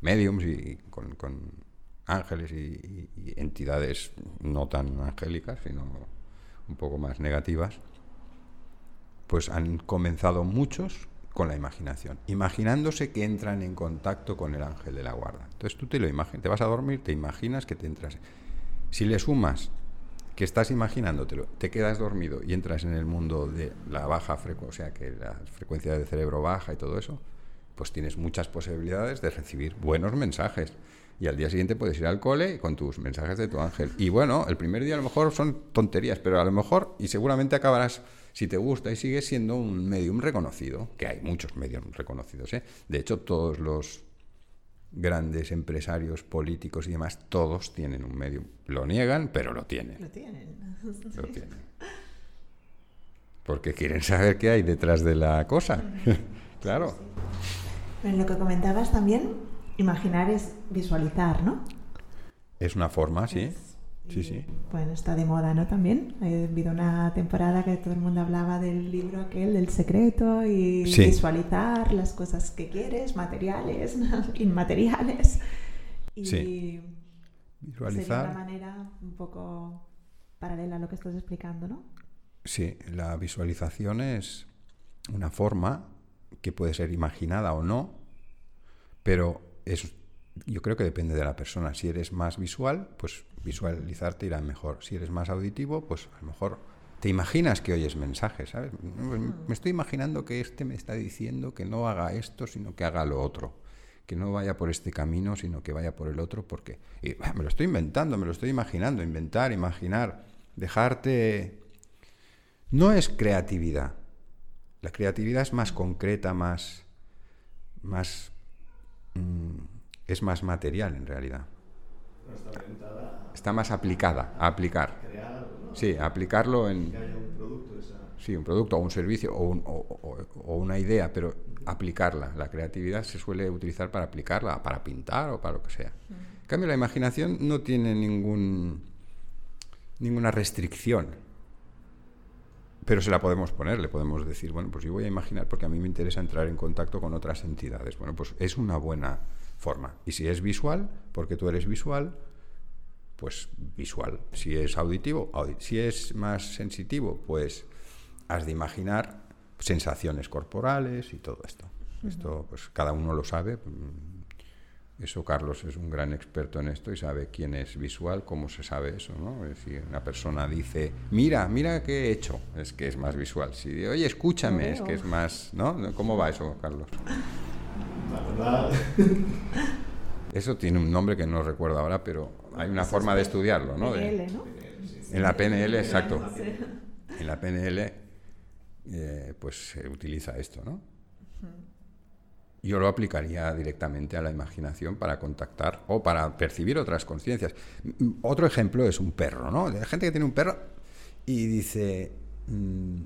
mediums y con, ángeles y entidades no tan angélicas, sino un poco más negativas pues han comenzado muchos con la imaginación, imaginándose que entran en contacto con el ángel de la guarda. Entonces tú te lo imaginas, te vas a dormir, te imaginas que te entras. Si le sumas que estás imaginándotelo, te quedas dormido y entras en el mundo de la baja frecuencia, o sea, que la frecuencia del cerebro baja y todo eso, pues tienes muchas posibilidades de recibir buenos mensajes. Y al día siguiente puedes ir al cole con tus mensajes de tu ángel. Y bueno, el primer día a lo mejor son tonterías, pero a lo mejor, y seguramente acabarás si te gusta y sigues siendo un medium reconocido, que hay muchos mediums reconocidos, ¿eh? de hecho todos los grandes empresarios políticos y demás, todos tienen un medium. Lo niegan, pero lo tienen. Lo tienen. Lo tienen. Porque quieren saber qué hay detrás de la cosa. claro. En lo que comentabas también, imaginar es visualizar, ¿no? Es una forma, sí. Sí, sí. Bueno, está de moda, ¿no? También. Ha habido una temporada que todo el mundo hablaba del libro aquel, del secreto, y visualizar las cosas que quieres, materiales, inmateriales. Y, sí. Visualizar. Sería una manera un poco paralela a lo que estás explicando, ¿no? Sí, la visualización es una forma que puede ser imaginada o no, pero es, yo creo que depende de la persona. Si eres más visual, pues visualizarte irá mejor. Si eres más auditivo, pues a lo mejor te imaginas que oyes mensajes, ¿sabes? Me estoy imaginando que este me está diciendo que no haga esto, sino que haga lo otro. Que no vaya por este camino, sino que vaya por el otro, porque y, me lo estoy inventando, me lo estoy imaginando, inventar, imaginar, dejarte... No es creatividad. La creatividad es más concreta, más... más mm, es más material en realidad. Está orientada Está más aplicada, a aplicar. Sí, a aplicarlo en... Que haya un producto, esa... Sí, un producto o un servicio o, un- o- o- o una idea, pero aplicarla. La creatividad se suele utilizar para aplicarla, para pintar o para lo que sea. En cambio, la imaginación no tiene ningún, ninguna restricción. Pero se la podemos poner, le podemos decir, bueno, pues yo voy a imaginar, porque a mí me interesa entrar en contacto con otras entidades. Bueno, pues es una buena forma. Y si es visual, porque tú eres visual, pues visual. Si es auditivo, audi- si es más sensitivo, pues has de imaginar sensaciones corporales y todo esto. Esto, pues cada uno lo sabe. mm, Eso Carlos es un gran experto en esto y sabe quién es visual, cómo se sabe eso, ¿no? Decir, una persona dice, mira, mira qué he hecho, es que es más visual. Si dice, oye, escúchame, es que es más, ¿no? ¿Cómo va eso, Carlos? La verdad, Eso tiene un nombre que no recuerdo ahora, pero hay una forma de estudiarlo, ¿no? De- PNL, ¿no? En la PNL, exacto. Sí. En la PNL, eh, pues se utiliza esto, ¿no? Yo lo aplicaría directamente a la imaginación para contactar o para percibir otras conciencias. Mm, Otro ejemplo es un perro, ¿no? Hay gente que tiene un perro y dice, mm,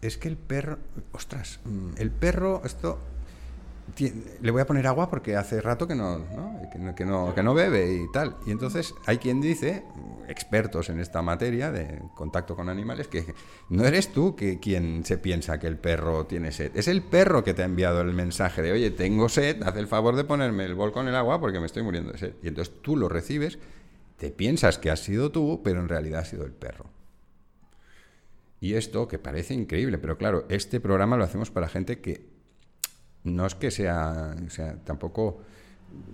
es que el perro, ostras, mm, el perro, esto, le voy a poner agua porque hace rato que no, ¿no? Que, no, que, no, bebe y tal. Y entonces hay quien dice, expertos en esta materia de contacto con animales, que no eres tú que quien se piensa que el perro tiene sed. Es el perro que te ha enviado el mensaje de, oye, tengo sed, haz el favor de ponerme el bol con el agua porque me estoy muriendo de sed. Y entonces tú lo recibes, te piensas que has sido tú, pero en realidad ha sido el perro. Y esto, que parece increíble, pero claro, este programa lo hacemos para gente que no es que sea, o sea, tampoco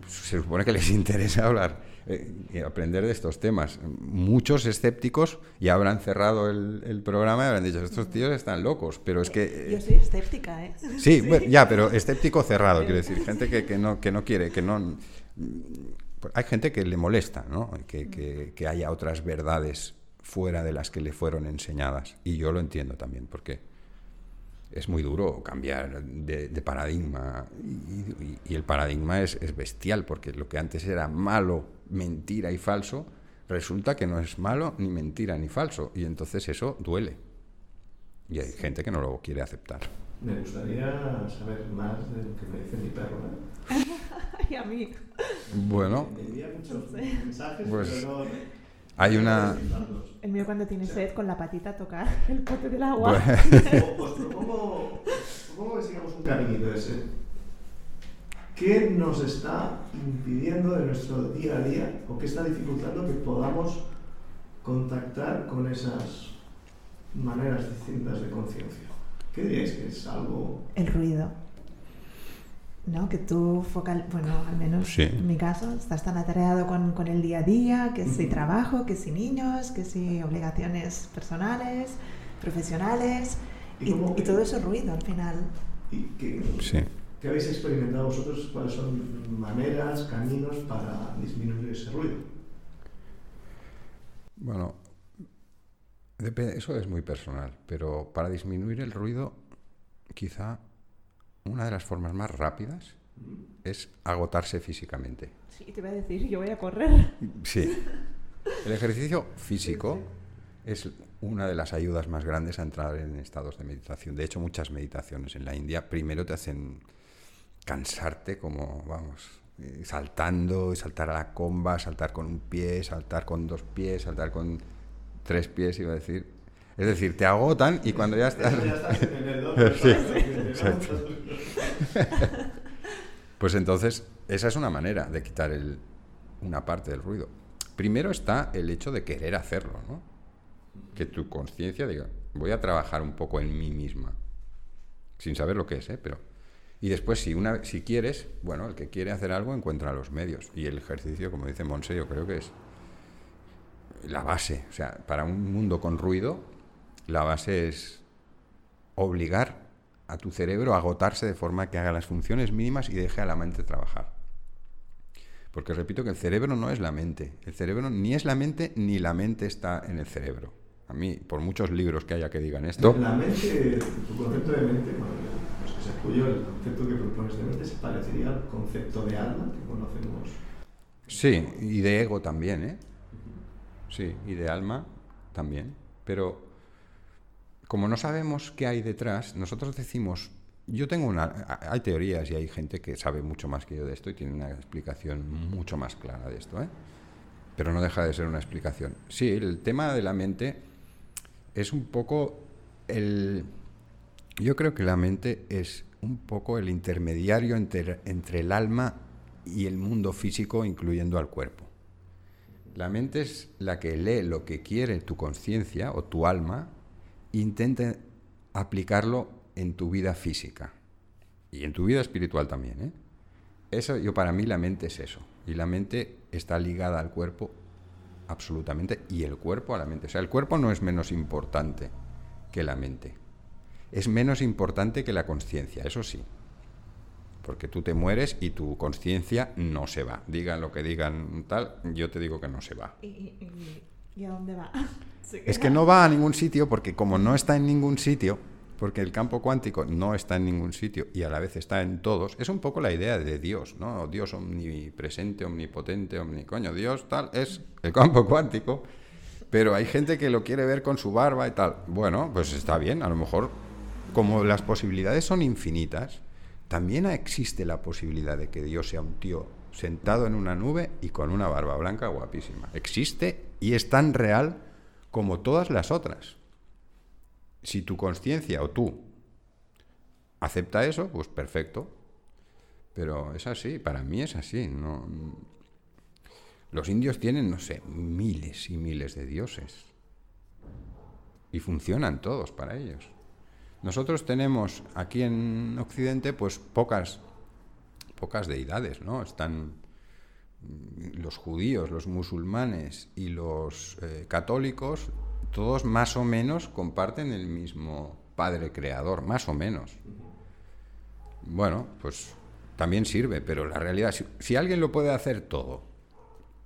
se supone que les interesa hablar eh, y aprender de estos temas. Muchos escépticos ya habrán cerrado el, el programa y habrán dicho, estos tíos están locos, pero es que... eh, Yo soy escéptica, ¿eh? Sí, bueno, ya, pero escéptico cerrado, quiero decir, gente que, que no, que no quiere, que no... pues Hay gente que le molesta, ¿no? Que, que- que haya otras verdades fuera de las que le fueron enseñadas. Y yo lo entiendo también, porque es muy duro cambiar de, de paradigma. Y, y- y el paradigma es, es bestial, porque lo que antes era malo, mentira y falso, resulta que no es malo, ni mentira, ni falso. Y entonces eso duele. Y hay gente que no lo quiere aceptar. me gustaría saber más de lo que me dice mi perro. ¿eh? Y a mí. Bueno, Me envía muchos mensajes, Pues, pero no... hay una... El mío cuando tiene sed con la patita tocar el pote del agua. O- Os propongo, propongo que sigamos un caminito ese. ¿Qué nos está impidiendo de nuestro día a día o qué está dificultando que podamos contactar con esas maneras distintas de conciencia? ¿Qué diríais que es algo... El ruido. ¿No? Que tú focal... Bueno, al menos Sí. en mi caso, estás tan atareado con, con el día a día, que si trabajo, que si niños, que si obligaciones personales, profesionales, ¿Y y, cómo- y todo eso es ruido al final. y qué, sí. qué habéis experimentado vosotros? ¿Cuáles son maneras, caminos para disminuir ese ruido? Bueno, eso es muy personal, pero para disminuir el ruido, quizá una de las formas más rápidas es agotarse físicamente. Sí, te iba a decir, yo voy a correr. Sí. El ejercicio físico es una de las ayudas más grandes a entrar en estados de meditación. De hecho, muchas meditaciones en la India primero te hacen cansarte como, vamos, eh, saltando, y saltar a la comba, saltar con un pie, saltar con dos pies, saltar con tres pies, iba a decir. Es decir, te agotan y cuando ya estás... Ya estás en el Sí, exacto. Pues entonces, esa es una manera de quitar el- una parte del ruido. primero está el hecho de querer hacerlo, ¿no? Que tu conciencia diga, voy a trabajar un poco en mí misma, sin saber lo que es, ¿eh? Pero y después, si, una, si quieres, bueno, el que quiere hacer algo encuentra los medios. Y el ejercicio, como dice Monse, yo creo que es la base. O sea, para un mundo con ruido, la base es obligar a tu cerebro a agotarse de forma que haga las funciones mínimas y deje a la mente trabajar. Porque repito que el cerebro no es la mente. El cerebro ni es la mente ni la mente está en el cerebro. A mí, por muchos libros que haya que digan esto. La mente, tu concepto de mente, el concepto que propones de mente se parecería al concepto de alma que conocemos. Sí, y de ego también, ¿eh? Sí, y de alma también. Pero como no sabemos qué hay detrás, nosotros decimos, yo tengo una, hay teorías y hay gente que sabe mucho más que yo de esto y tiene una explicación mucho más clara de esto, ¿eh? Pero no deja de ser una explicación. Sí, el tema de la mente es un poco el yo creo que la mente es un poco el intermediario entre, el alma y el mundo físico, incluyendo al cuerpo. La mente es la que lee lo que quiere tu conciencia o tu alma intenta aplicarlo en tu vida física y en tu vida espiritual también. ¿eh? Eso, yo para mí la mente es eso. Y la mente está ligada al cuerpo absolutamente y el cuerpo a la mente. O sea, el cuerpo no es menos importante que la mente es menos importante que la conciencia, eso sí. Porque tú te mueres y tu conciencia no se va. Digan lo que digan tal, yo te digo que no se va. ¿Y, a dónde va? Es que no va a ningún sitio porque como no está en ningún sitio, porque el campo cuántico no está en ningún sitio y a la vez está en todos, es un poco la idea de Dios, ¿no? Dios omnipresente, omnipotente, omnicoño, Dios tal, es el campo cuántico, pero hay gente que lo quiere ver con su barba y tal. Bueno, pues está bien, a lo mejor como las posibilidades son infinitas, también existe la posibilidad de que Dios sea un tío sentado en una nube y con una barba blanca guapísima. Existe y es tan real como todas las otras. Si tu conciencia o tú acepta eso, pues perfecto. Pero es así, para mí es así. No... Los indios tienen, no sé, miles y miles de dioses. Y funcionan todos para ellos. Nosotros tenemos aquí en Occidente pues pocas, pocas deidades, ¿no? Están mm, los judíos, los musulmanes y los eh, católicos, todos más o menos comparten el mismo Padre Creador, más o menos. Bueno, pues también sirve, pero la realidad, si, alguien lo puede hacer todo,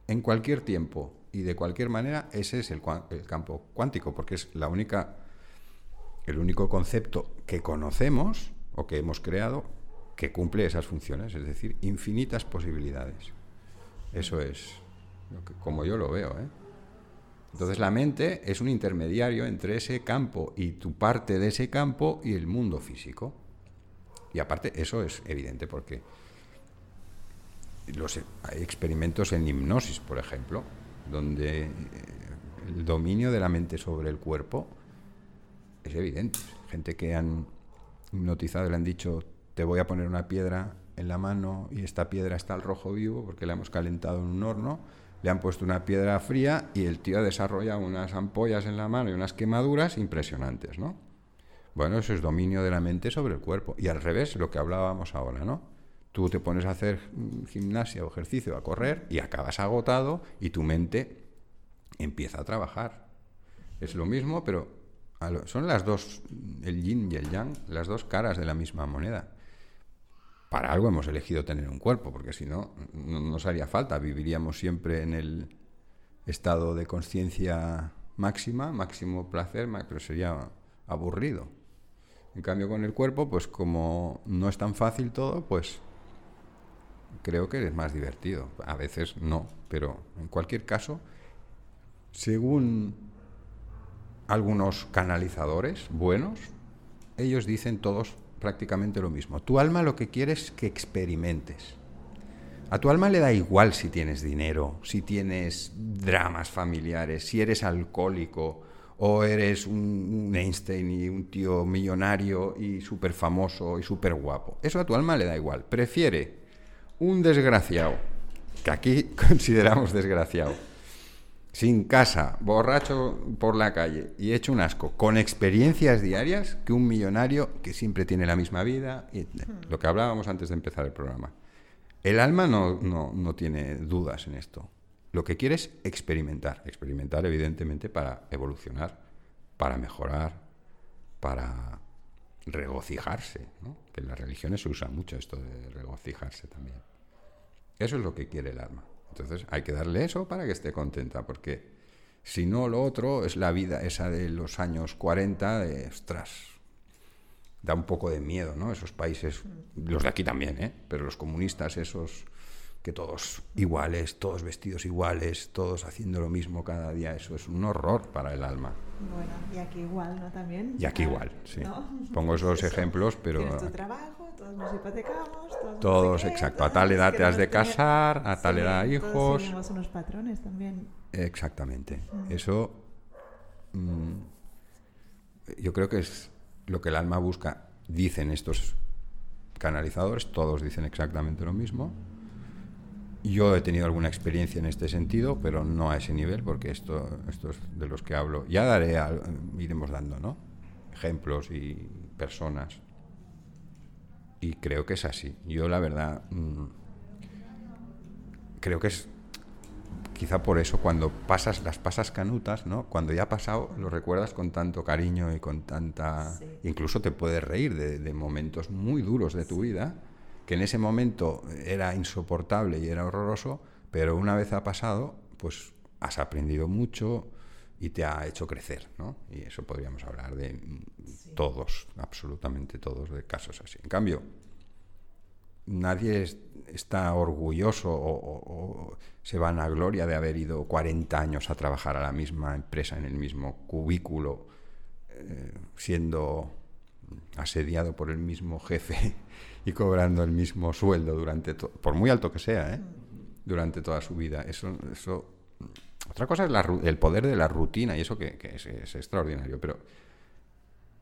en cualquier tiempo y de cualquier manera, ese es el, el campo cuántico, porque es la única el único concepto que conocemos o que hemos creado que cumple esas funciones, es decir, infinitas posibilidades. Eso es como yo lo veo. ¿eh? Entonces la mente es un intermediario entre ese campo y tu parte de ese campo y el mundo físico. Y aparte, eso es evidente porque los, hay experimentos en hipnosis, por ejemplo, donde eh, el dominio de la mente sobre el cuerpo es evidente. Gente que han hipnotizado y le han dicho, te voy a poner una piedra en la mano y esta piedra está al rojo vivo porque la hemos calentado en un horno, le han puesto una piedra fría y el tío ha desarrollado unas ampollas en la mano y unas quemaduras impresionantes, ¿no? Bueno, eso es dominio de la mente sobre el cuerpo. Y al revés, lo que hablábamos ahora, ¿no? Tú te pones a hacer gimnasia o ejercicio, a correr, y acabas agotado y tu mente empieza a trabajar. Es lo mismo, pero son las dos, el yin y el yang, las dos caras de la misma moneda. Para algo hemos elegido tener un cuerpo, porque si no, no nos haría falta. Viviríamos siempre en el estado de conciencia máxima, máximo placer, pero sería aburrido. En cambio, con el cuerpo, pues como no es tan fácil todo, pues creo que es más divertido. A veces no, pero en cualquier caso, según algunos canalizadores buenos, ellos dicen todos prácticamente lo mismo. Tu alma lo que quiere es que experimentes. A tu alma le da igual si tienes dinero, si tienes dramas familiares, si eres alcohólico o eres un, Einstein y un tío millonario y súper famoso y súper guapo. Eso a tu alma le da igual. Prefiere un desgraciado, que aquí consideramos desgraciado, sin casa, borracho por la calle y hecho un asco, con experiencias diarias, que un millonario que siempre tiene la misma vida, y lo que hablábamos antes de empezar el programa. El alma no, no, no tiene dudas en esto. Lo que quiere es experimentar, experimentar evidentemente para evolucionar, para mejorar, para regocijarse, ¿no? que en las religiones se usa mucho esto de regocijarse también. Eso es lo que quiere el alma. Entonces hay que darle eso para que esté contenta, porque si no lo otro es la vida esa de los años 40, de, ostras, da un poco de miedo, ¿no? Esos países, los de aquí también, ¿eh? Pero los comunistas esos que todos iguales, todos vestidos iguales, todos haciendo lo mismo cada día, eso es un horror para el alma. Bueno, y aquí igual, ¿no? También. Y aquí igual, sí. Pongo esos ejemplos, pero... Tu trabajo, todos nos hipotecamos, todos... Todos, exacto. A todos tal edad te has de casar, a tal Sí, edad todos hijos. seguimos unos patrones también. Exactamente. Eso mm, yo creo que es lo que el alma busca. Dicen estos canalizadores, todos dicen exactamente lo mismo. Yo he tenido alguna experiencia en este sentido, pero no a ese nivel, porque esto, estos de los que hablo, ya daré, iremos dando, ¿no? Ejemplos y personas. Y creo que es así. Yo la verdad mm, creo que es quizá por eso cuando pasas las pasas canutas, ¿no? Cuando ya ha pasado, lo recuerdas con tanto cariño y con tanta... Sí. Incluso te puedes reír de, de momentos muy duros de tu vida, que en ese momento era insoportable y era horroroso, pero una vez ha pasado, pues has aprendido mucho y te ha hecho crecer, ¿no? Y eso podríamos hablar de todos, absolutamente todos, de casos así. En cambio, nadie es- está orgulloso o, o- o se van a gloria de haber ido 40 años a trabajar a la misma empresa, en el mismo cubículo, eh, siendo asediado por el mismo jefe y cobrando el mismo sueldo durante, por muy alto que sea, ¿eh? durante toda su vida. Eso, eso, otra cosa es el poder de la rutina y eso que, es, extraordinario, pero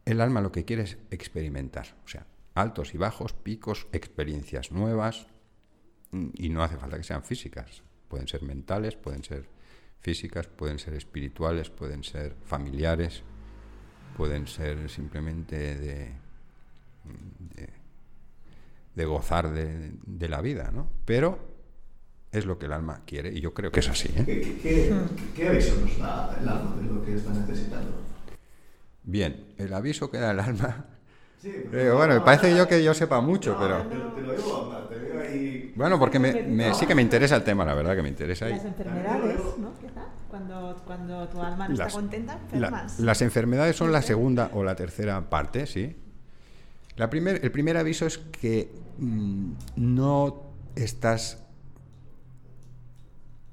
el alma lo que quiere es experimentar, o sea, altos y bajos, picos, experiencias nuevas, y no hace falta que sean físicas, pueden ser mentales, pueden ser físicas, pueden ser espirituales, pueden ser familiares, pueden ser simplemente de, de, de gozar de, de la vida, ¿no? Pero es lo que el alma quiere y yo creo que es así. ¿eh? ¿Qué, qué, qué, qué aviso nos da el alma de lo que está necesitando? Bien, el aviso que da el alma. Sí, eh, bueno, me parece yo que yo sepa mucho, pero. Te, lo- te lo digo, te veo ahí. Bueno, porque me, me- sí que me interesa el tema, la verdad que me interesa. Y Las enfermedades, ¿no? Quizá, cuando, cuando tu alma no las, está contenta, la- enfermas. las enfermedades son la segunda o la tercera parte, sí. La primer, el primer aviso es que mm, no estás.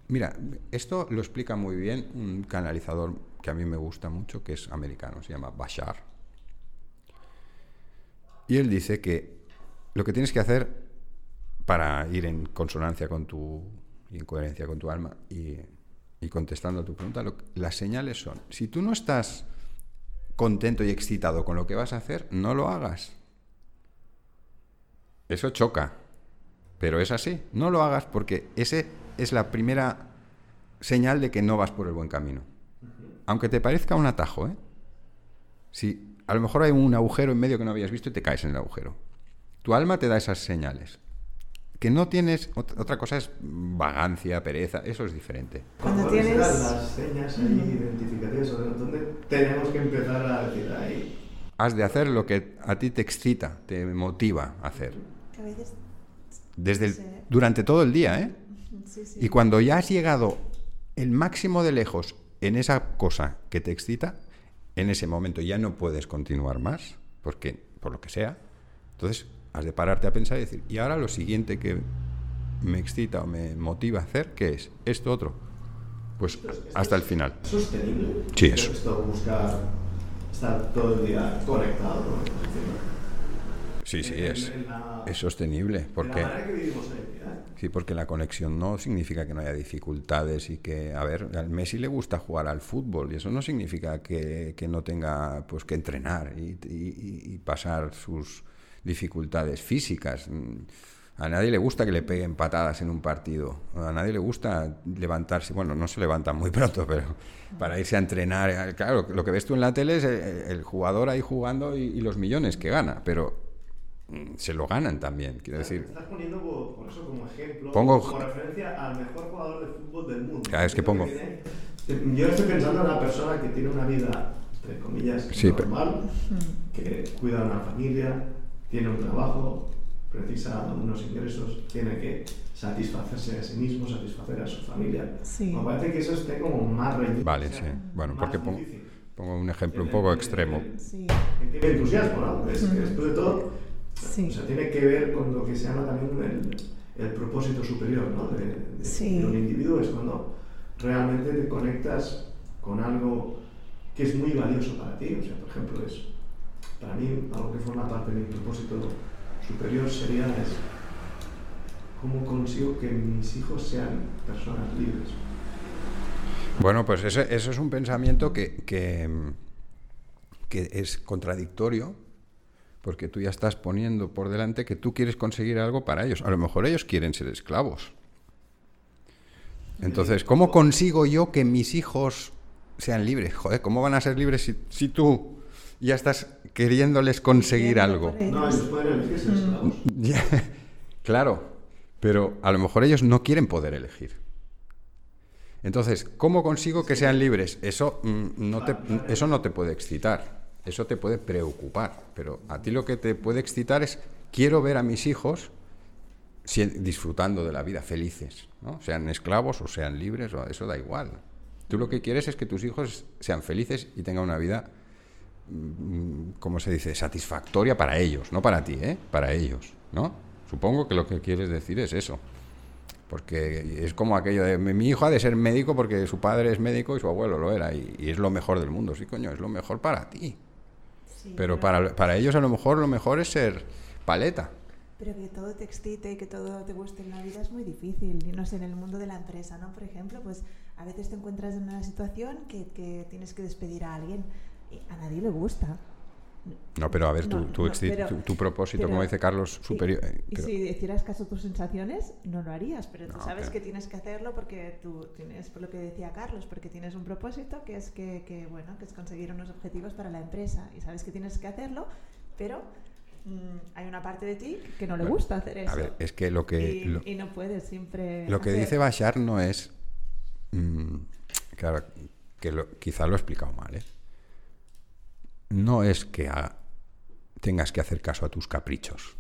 Mira, esto lo explica muy bien un canalizador que a mí me gusta mucho, que es americano, se llama Bashar. Y él dice que lo que tienes que hacer para ir en consonancia con tu y en coherencia con tu alma y, y contestando a tu pregunta, las señales son, si tú no estás contento y excitado con lo que vas a hacer, no lo hagas. Eso choca, pero es así. No lo hagas porque ese es la primera señal de que no vas por el buen camino. Aunque te parezca un atajo, ¿eh? Si a lo mejor hay un agujero en medio que no habías visto y te caes en el agujero. Tu alma te da esas señales. Que no tienes, ot- otra cosa es vagancia, pereza, eso es diferente. Cuando ¿Cuáles tienes- las señas ahí identificativas? ¿Dónde tenemos que empezar a decir ahí? Has de hacer lo que a ti te excita, te motiva a hacer. Que a veces, Desde el- durante todo el día, ¿eh? Sí, sí. Y cuando ya has llegado el máximo de lejos en esa cosa que te excita, en ese momento ya no puedes continuar más, porque por lo que sea. Entonces has de pararte a pensar y decir, y ahora lo siguiente que me excita o me motiva a hacer, ¿qué es? Esto otro. Pues hasta el final. ¿Sostenible? Sí, eso. Esto buscar estar todo el día conectado. ¿no? Sí, sí, En- es, en la- es sostenible, en porque... la que vivimos hoy. ¿eh? Sí, porque la conexión no significa que no haya dificultades y que, a ver, al Messi le gusta jugar al fútbol y eso no significa que, que no tenga pues que entrenar y, y- y pasar sus dificultades físicas. A nadie le gusta que le peguen patadas en un partido. A nadie le gusta levantarse. Bueno, no se levantan muy pronto, pero para irse a entrenar. Claro, lo que ves tú en la tele es el, jugador ahí jugando y, los millones que gana, pero se lo ganan también, quiero decir. Estás poniendo por eso como ejemplo, pongo, como referencia al mejor jugador de fútbol del mundo. es que pongo. yo estoy pensando en una persona que tiene una vida, entre comillas, normal, que cuida de una familia, tiene un trabajo, precisa unos ingresos, tiene que satisfacerse a sí mismo, satisfacer a su familia. Me parece que eso esté como más reñido. Vale, sí. Bueno, porque pongo, pongo, un ejemplo un poco extremo. Sí. Tiene entusiasmo, ¿no? Es que después de todo, sí. o sea, tiene que ver con lo que se llama también el, el propósito superior, ¿no? De, de, un individuo es cuando realmente te conectas con algo que es muy valioso para ti. O sea, por ejemplo, es para mí algo que forma parte de mi propósito superior sería es cómo consigo que mis hijos sean personas libres. Bueno, pues eso, es un pensamiento que, que, es contradictorio, porque tú ya estás poniendo por delante que tú quieres conseguir algo para ellos. A lo mejor ellos quieren ser esclavos. Entonces, ¿cómo consigo yo que mis hijos sean libres? Joder, ¿cómo van a ser libres si, si tú ya estás queriéndoles conseguir algo. No, ellos pueden elegir ser esclavos. claro, pero a lo mejor ellos no quieren poder elegir. Entonces, ¿cómo consigo que sean libres? Eso, mm, no te, eso no te puede excitar, eso te puede preocupar, pero a ti lo que te puede excitar es, quiero ver a mis hijos disfrutando de la vida, felices, ¿no? sean esclavos o sean libres, eso da igual. Tú lo que quieres es que tus hijos sean felices y tengan una vida Mm, ¿cómo se dice? Satisfactoria para ellos, no para ti, ¿eh? Para ellos, ¿no? Supongo que lo que quieres decir es eso. Porque es como aquello de mi hijo ha de ser médico porque su padre es médico y su abuelo lo era y, es lo mejor del mundo. Sí, coño, es lo mejor para ti. Pero, Para, para ellos a lo mejor lo mejor es ser paleta. Pero que todo te excite y que todo te guste en la vida es muy difícil. Y no sé, en el mundo de la empresa, ¿no? Por ejemplo, pues a veces te encuentras en una situación que, que tienes que despedir a alguien a nadie le gusta. No, pero a ver, tu, tu, propósito, como dice Carlos, superior. Y, si hicieras caso a tus sensaciones, no lo harías, pero tú sabes que tienes que hacerlo porque tú tienes, por lo que decía Carlos, porque tienes un propósito que es que, bueno, que es conseguir unos objetivos para la empresa y sabes que tienes que hacerlo, pero mm, hay una parte de ti que no le gusta hacer eso. A ver, es que lo que. Y, no puedes siempre. Lo que dice Bashar no es. Mm, claro, que quizá lo he explicado mal, ¿eh? No es que tengas que hacer caso a tus caprichos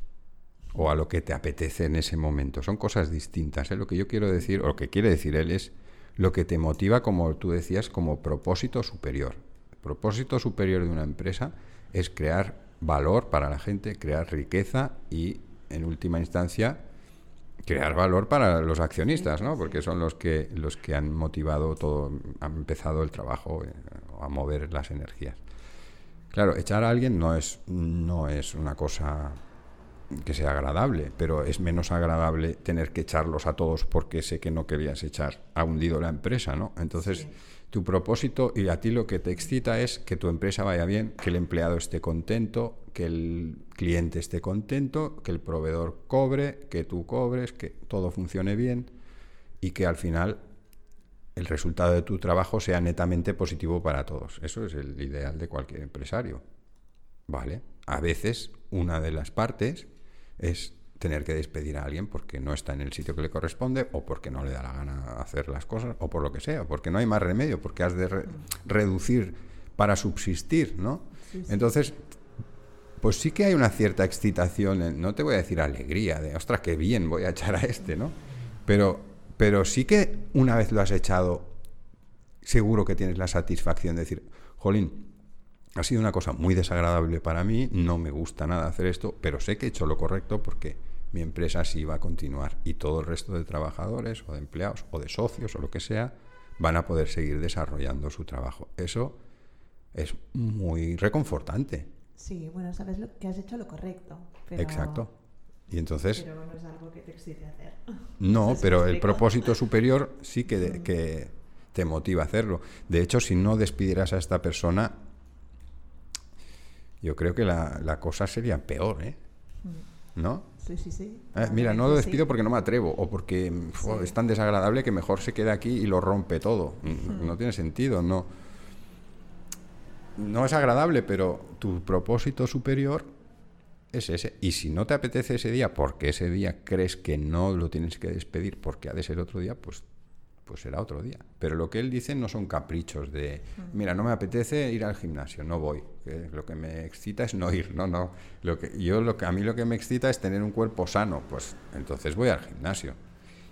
o a lo que te apetece en ese momento. Son cosas distintas. ¿eh? Lo que yo quiero decir, o lo que quiere decir él, es lo que te motiva, como tú decías, como propósito superior. El propósito superior de una empresa es crear valor para la gente, crear riqueza y, en última instancia, crear valor para los accionistas, ¿no? Porque son los que los que han motivado todo, han empezado el trabajo eh, a mover las energías. Claro, echar a alguien no es, no es una cosa que sea agradable, pero es menos agradable tener que echarlos a todos porque sé que no querías echar, ha hundido la empresa, ¿no? Entonces, tu propósito y a ti lo que te excita es que tu empresa vaya bien, que el empleado esté contento, que el cliente esté contento, que el proveedor cobre, que tú cobres, que todo funcione bien y que al final el resultado de tu trabajo sea netamente positivo para todos. Eso es el ideal de cualquier empresario. ¿Vale? A veces una de las partes es tener que despedir a alguien porque no está en el sitio que le corresponde o porque no le da la gana hacer las cosas o por lo que sea, porque no hay más remedio, porque has de reducir para subsistir, ¿no? Entonces, pues sí que hay una cierta excitación, no te voy a decir alegría, de, ostras, qué bien voy a echar a este, ¿no? Pero pero sí que una vez lo has echado, seguro que tienes la satisfacción de decir, jolín, ha sido una cosa muy desagradable para mí, no me gusta nada hacer esto, pero sé que he hecho lo correcto porque mi empresa sí va a continuar y todo el resto de trabajadores o de empleados o de socios o lo que sea van a poder seguir desarrollando su trabajo. Eso es muy reconfortante. Sí, bueno, sabes lo que has hecho lo correcto. Exacto. Y entonces... Pero no es algo que te excite hacer. No, pero el propósito superior sí que, que, te motiva a hacerlo. De hecho, si no despidieras a esta persona, yo creo que la, la cosa sería peor, ¿eh? Mm. ¿No? Sí, sí, sí. Eh, mira, no lo despido porque no me atrevo o porque mm, es tan desagradable que mejor se quede aquí y lo rompe todo. Mm, No tiene sentido, no. No es agradable, pero tu propósito superior es ese. Y si no te apetece ese día, porque ese día crees que no lo tienes que despedir porque ha de ser otro día, pues, pues será otro día. Pero lo que él dice no son caprichos de, mira, no me apetece ir al gimnasio, no voy. lo que me excita es no ir, no, no. Lo que, yo lo que, a mí lo que me excita es tener un cuerpo sano, pues entonces voy al gimnasio.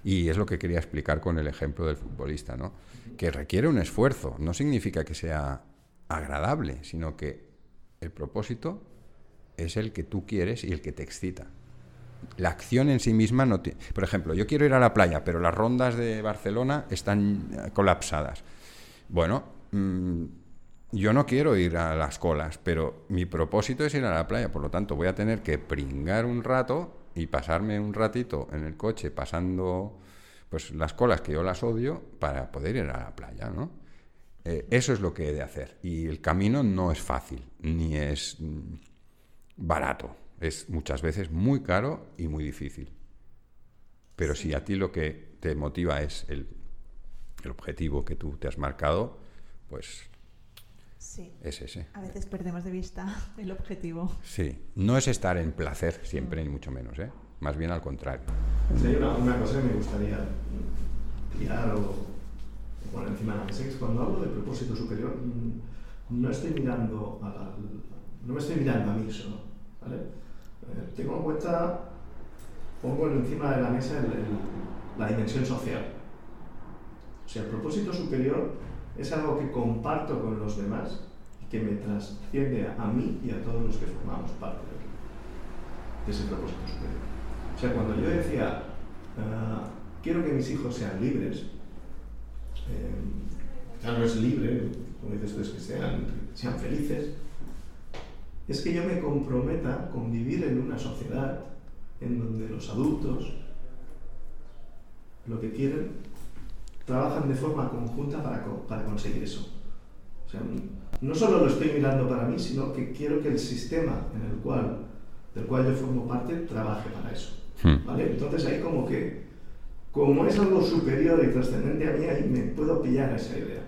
Y es lo que quería explicar con el ejemplo del futbolista, ¿no? Que requiere un esfuerzo, no significa que sea agradable, sino que el propósito es el que tú quieres y el que te excita. La acción en sí misma no tiene... Por ejemplo, yo quiero ir a la playa, pero las rondas de Barcelona están eh, colapsadas. Bueno, mm, yo no quiero ir a las colas, pero mi propósito es ir a la playa, por lo tanto voy a tener que pringar un rato y pasarme un ratito en el coche pasando pues las colas que yo las odio para poder ir a la playa, ¿no? Eh, eso es lo que he de hacer. Y el camino no es fácil, ni es mm, barato. Es muchas veces muy caro y muy difícil. Pero si a ti lo que te motiva es el, el objetivo que tú te has marcado, pues Sí. es ese. A veces perdemos de vista el objetivo. Sí, no es estar en placer siempre, ni mucho menos, ¿eh? Más bien al contrario. Hay una, una cosa que me gustaría tirar o, poner encima de la mesa, que es cuando hablo de propósito superior, mm, no estoy mirando a la- no me estoy mirando a mí solo, ¿vale? Eh, tengo en cuenta, pongo encima de la mesa la dimensión social. O sea, el propósito superior es algo que comparto con los demás y que me trasciende a mí y a todos los que formamos parte de aquí, de ese propósito superior. O sea, cuando yo decía, ah, quiero que mis hijos sean libres, eh, ya no es libre, como dices tú, es que sean, sean felices, es que yo me comprometa con vivir en una sociedad en donde los adultos lo que quieren trabajan de forma conjunta para, para conseguir eso. O sea, no solo lo estoy mirando para mí, sino que quiero que el sistema en el cual, del cual yo formo parte trabaje para eso. Hmm. ¿Vale? Entonces ahí como que, como es algo superior y trascendente a mí, ahí me puedo pillar a esa idea.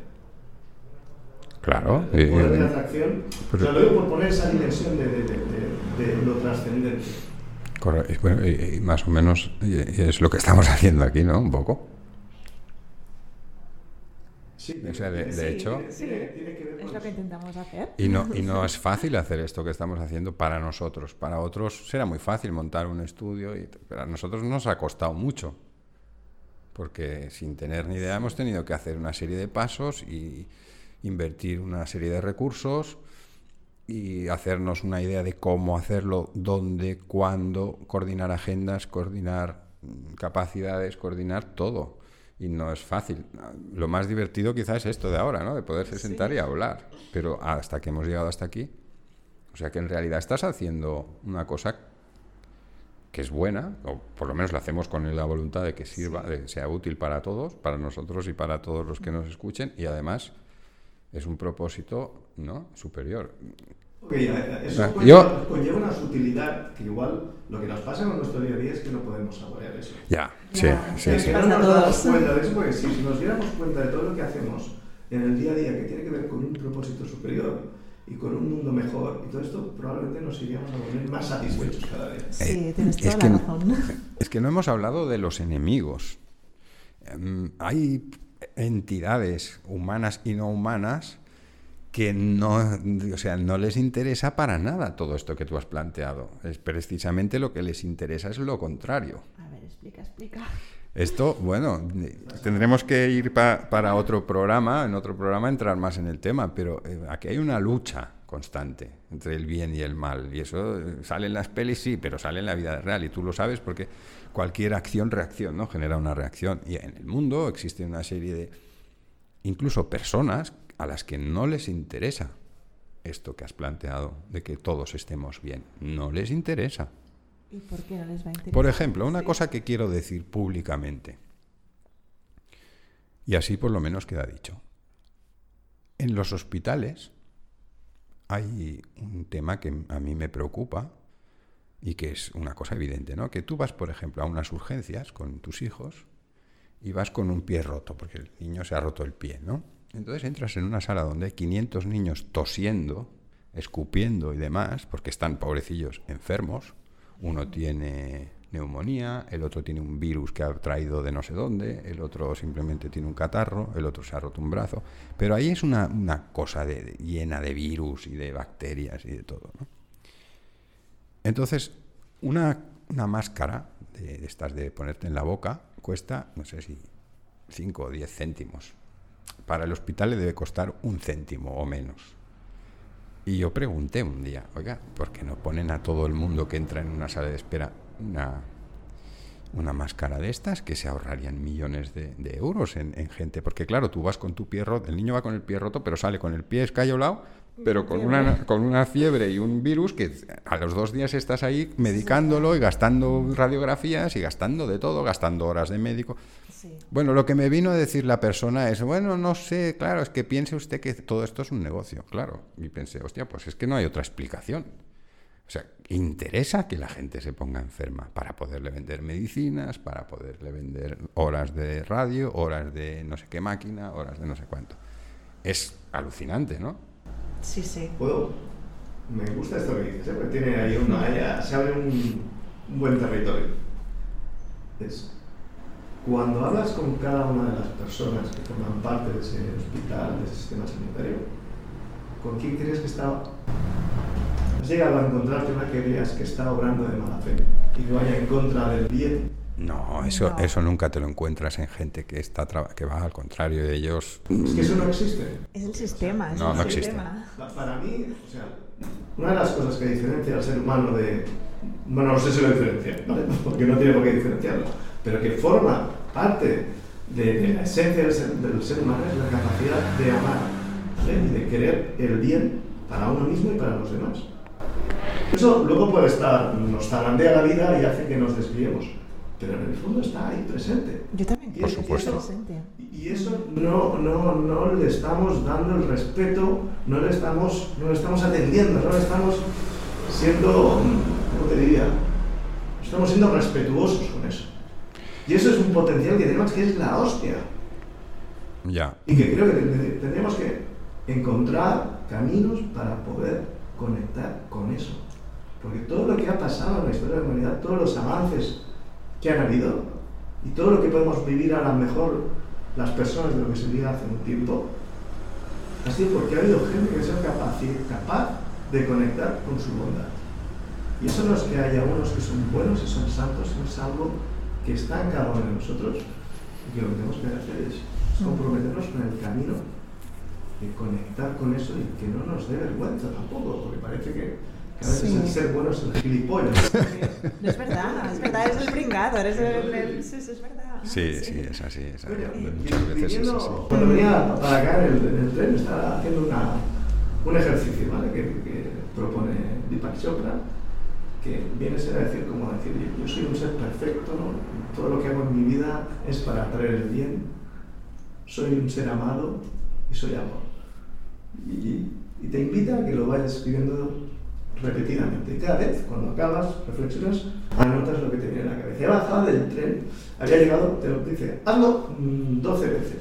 Claro. Eh, poder de atracción, pero- o sea, lo digo por poner esa dimensión de, de- de- de- de lo trascendente. corre- y bueno, y- y más o menos es lo que estamos haciendo aquí, ¿no? Un poco. Sí, O sea, de- de sí, hecho- Es lo que intentamos hacer. Y no, y no es fácil hacer esto que estamos haciendo para nosotros. Para otros será muy fácil montar un estudio, y, pero a nosotros nos ha costado mucho. Porque sin tener ni idea hemos tenido que hacer una serie de pasos y invertir una serie de recursos y hacernos una idea de cómo hacerlo, dónde, cuándo, coordinar agendas, coordinar capacidades, coordinar todo. Y no es fácil. Lo más divertido quizás es esto de ahora, ¿no? De poderse sentar y hablar. Pero hasta que hemos llegado hasta aquí, o sea que en realidad estás haciendo una cosa que es buena, o por lo menos la hacemos con la voluntad de que sirva, de que sea útil para todos, para nosotros y para todos los que nos escuchen, y además es un propósito ¿no? superior. Ok, eh, eso Ah, conlleva, yo- conlleva una sutilidad que igual lo que nos pasa con nuestro día a día es que no podemos saborear eso. Ya, Ya, sí, sí, Es sí. que no a nos damos cuenta de eso porque si nos diéramos cuenta de todo lo que hacemos en el día a día que tiene que ver con un propósito superior y con un mundo mejor y todo esto, probablemente nos iríamos a volver más satisfechos cada día. Sí, Eh, tienes es toda que- la razón. Es que no hemos hablado de los enemigos. Em, hay entidades humanas y no humanas que no, o sea, no les interesa para nada todo esto que tú has planteado. Es precisamente lo que les interesa es lo contrario. A ver, explica, explica. Esto, bueno, tendremos que ir pa- para otro programa, en otro programa entrar más en el tema, pero eh, aquí hay una lucha constante entre el bien y el mal. Y eso eh, sale en las pelis, sí, pero sale en la vida real. Y tú lo sabes porque cualquier acción-reacción ¿no? genera una reacción. Y en el mundo existe una serie de, incluso personas a las que no les interesa esto que has planteado, de que todos estemos bien. No les interesa. ¿Y por qué no les va a interesar? Por ejemplo, una Sí. cosa que quiero decir públicamente, y así por lo menos queda dicho. En los hospitales hay un tema que a mí me preocupa, y que es una cosa evidente, ¿no? Que tú vas, por ejemplo, a unas urgencias con tus hijos y vas con un pie roto, porque el niño se ha roto el pie, ¿no? Entonces entras en una sala donde hay 500 niños tosiendo, escupiendo y demás, porque están pobrecillos enfermos. Uno tiene neumonía, el otro tiene un virus que ha traído de no sé dónde, el otro simplemente tiene un catarro, el otro se ha roto un brazo. Pero ahí es una, cosa de, llena de virus y de bacterias y de todo. ¿no? Entonces, una, máscara de, estas de ponerte en la boca cuesta, no sé si 5 o 10 céntimos. Para el hospital le debe costar un céntimo o menos. Y yo pregunté un día, oiga, ¿por qué no ponen a todo el mundo que entra en una sala de espera una, una máscara de estas que se ahorrarían millones de, euros en, gente? Porque claro, tú vas con tu pie roto, el niño va con el pie roto, pero sale con el pie escayolado pero con una, con una fiebre y un virus que a los dos días estás ahí medicándolo y gastando radiografías y gastando de todo, gastando horas de médico. Bueno, lo que me vino a decir la persona es, bueno, no sé, claro, es que piense usted que todo esto es un negocio, claro. Y pensé, hostia, pues es que no hay otra explicación. O sea, interesa que la gente se ponga enferma para poderle vender medicinas, para poderle vender horas de radio, horas de no sé qué máquina, horas de no sé cuánto. Es alucinante, ¿no? Sí, sí. ¿Puedo? Me gusta esto que dices, porque tiene ahí una, se abre un, buen territorio. Es, cuando hablas con cada una de las personas que forman parte de ese hospital, de ese sistema sanitario, ¿con quién crees que está? ¿Has llegado a encontrarte una que veas que está obrando de mala fe y que vaya en contra del bien no, eso, eso nunca te lo encuentras en gente que está que va al contrario de ellos. Es que eso no existe. Es el sistema. no, no existe. Para mí, o sea, una de las cosas que diferencia al ser humano de. Bueno, no sé si lo diferencia, ¿vale? porque no tiene por qué diferenciarlo, pero que forma parte de, la esencia del ser, del ser, humano es la capacidad de amar y de querer el bien para uno mismo y para los demás. Eso luego puede estar, nos zarandea la vida y hace que nos desviemos pero en el fondo está ahí presente. Yo también Por supuesto. presente. Y eso no, no, no le estamos dando el respeto, no le estamos, no le estamos atendiendo, no le estamos siendo, ¿cómo te diría? Estamos siendo respetuosos con eso. Y eso es un potencial que tenemos que es la hostia. Ya. Y que creo que tendríamos que encontrar caminos para poder conectar con eso. Porque todo lo que ha pasado en la historia de la humanidad, todos los avances que han habido y todo lo que podemos vivir a lo mejor las personas de lo que se vivía hace un tiempo, ha sido porque ha habido gente que sido capaz, capaz de conectar con su bondad. Y eso no es que haya unos que son buenos y son santos, es algo que está en cada uno de nosotros y que lo que tenemos que hacer es comprometernos con el camino de conectar con eso y que no nos dé vergüenza tampoco, porque parece que a veces el ser bueno es el gilipollas. No es verdad, es verdad, es el pringado, eres el, sí, es verdad. Sí, sí, es así, es así. Muchas veces es así. Cuando venía para acá en el, tren estaba haciendo una, un ejercicio ¿vale? que, que propone Deepak Chopra, que viene a ser a decir como decir, yo soy un ser perfecto, ¿no? todo lo que hago en mi vida es para traer el bien, soy un ser amado y soy amor. Y, y te invita a que lo vayas escribiendo repetidamente. Y cada vez, cuando acabas, reflexionas, anotas lo que te viene en la cabeza. Bajado del tren, había llegado, te lo dice, hazlo 12 mm, veces.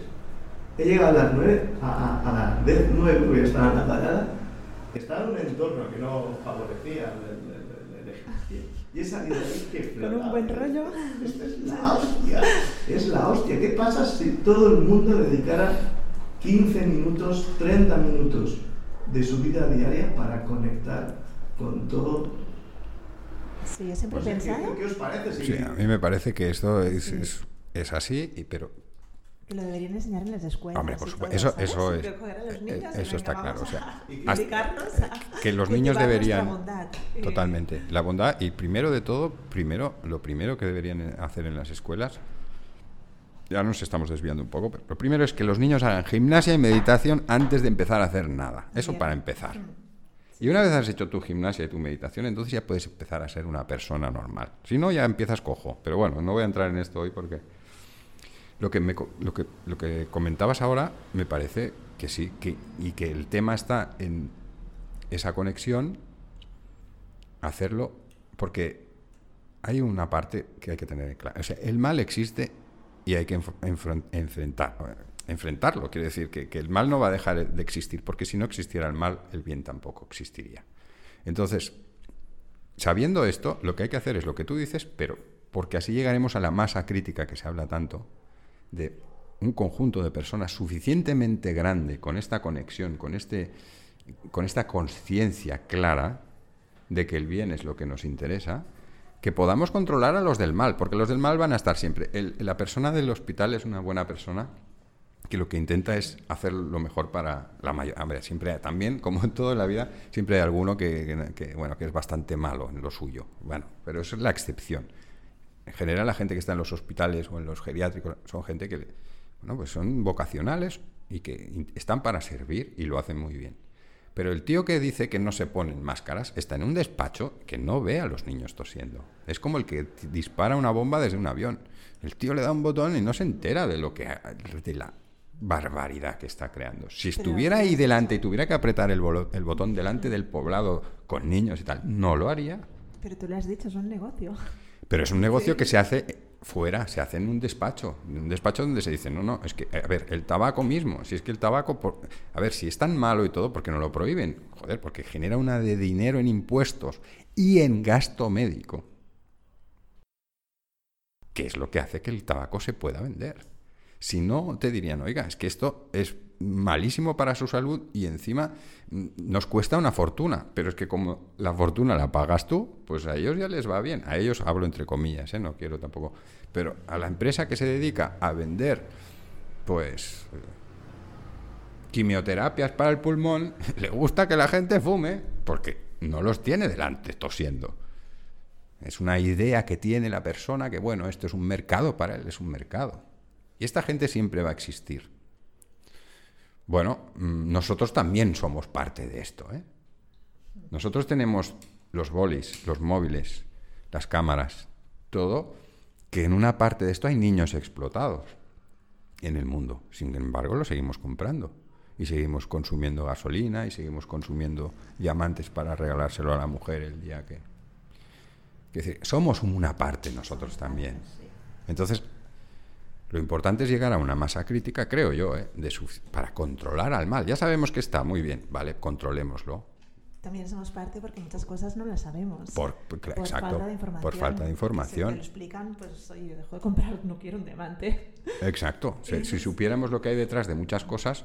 He llegado a las 9, a, a, las 9, porque estaba en la parada, estaba en un entorno que no favorecía el, ejercicio. Y he salido de ahí que Con un buen rollo. Esta es la hostia. Es la hostia. ¿Qué pasa si todo el mundo dedicara 15 minutos, 30 minutos de su vida diaria para conectar con todo. Sí, yo siempre he pensado. ¿qué, os parece? Sí, a mí me parece que esto es, es, es así, y, pero que lo deberían enseñar en las escuelas. Hombre, por supuesto, eso, eso, es, eh, eso está claro. O sea, que los niños deberían totalmente la bondad y primero de todo, primero lo primero que deberían hacer en las escuelas. Ya nos estamos desviando un poco, pero lo primero es que los niños hagan gimnasia y meditación antes de empezar a hacer nada. Eso para empezar. Y una vez has hecho tu gimnasia y tu meditación, entonces ya puedes empezar a ser una persona normal. Si no, ya empiezas cojo. Pero bueno, no voy a entrar en esto hoy porque lo que, lo que, comentabas ahora me parece que sí, que, y que el tema está en esa conexión, hacerlo porque hay una parte que hay que tener clara. O sea, el mal existe y hay que enfrentar, enfrentarlo. Quiere decir que, que, el mal no va a dejar de existir, porque si no existiera el mal, el bien tampoco existiría. Entonces, sabiendo esto, lo que hay que hacer es lo que tú dices, pero porque así llegaremos a la masa crítica que se habla tanto, de un conjunto de personas suficientemente grande con esta conexión, con, este, con esta conciencia clara de que el bien es lo que nos interesa, que podamos controlar a los del mal, porque los del mal van a estar siempre. la persona del hospital es una buena persona que lo que intenta es hacer lo mejor para la mayoría. siempre también, como en toda la vida, siempre hay alguno que, que, bueno, que es bastante malo en lo suyo. Bueno, pero eso es la excepción. En general, la gente que está en los hospitales o en los geriátricos son gente que bueno, pues son vocacionales y que están para servir y lo hacen muy bien. Pero el tío que dice que no se ponen máscaras está en un despacho que no ve a los niños tosiendo. Es como el que dispara una bomba desde un avión. El tío le da un botón y no se entera de lo que de la barbaridad que está creando. Si estuviera ahí delante y tuviera que apretar el, el botón delante del poblado con niños y tal, no lo haría. Pero tú le has dicho, es un negocio. Pero es un negocio que se hace fuera, se hace en un despacho, en un despacho donde se dice, no, no, es que, a ver, el tabaco mismo, si es que el tabaco, a ver, si es tan malo y todo, ¿por qué no lo prohíben? Joder, porque genera una de dinero en impuestos y en gasto médico, que es lo que hace que el tabaco se pueda vender. Si no, te dirían, oiga, es que esto es malísimo para su salud y encima mm, nos cuesta una fortuna. Pero es que como la fortuna la pagas tú, pues a ellos ya les va bien. A ellos hablo entre comillas, ¿eh? no quiero tampoco. Pero a la empresa que se dedica a vender, pues, quimioterapias para el pulmón, le gusta que la gente fume porque no los tiene delante tosiendo. Es una idea que tiene la persona que, bueno, esto es un mercado para él, es un mercado. Y esta gente siempre va a existir. Bueno, mm, nosotros también somos parte de esto. ¿eh? Nosotros tenemos los bolis, los móviles, las cámaras, todo, que en una parte de esto hay niños explotados en el mundo. Sin embargo, lo seguimos comprando. Y seguimos consumiendo gasolina y seguimos consumiendo diamantes para regalárselo a la mujer el día que... Es decir, somos una parte nosotros también. Entonces, lo importante es llegar a una masa crítica, creo yo, ¿eh? de para controlar al mal. Ya sabemos que está muy bien, ¿vale? Controlémoslo. También somos parte porque muchas cosas no las sabemos. Por, falta de información. Por falta de información. Si lo explican, pues oye, dejo de comprar, no quiero un diamante. Exacto. Si, si supiéramos lo que hay detrás de muchas cosas,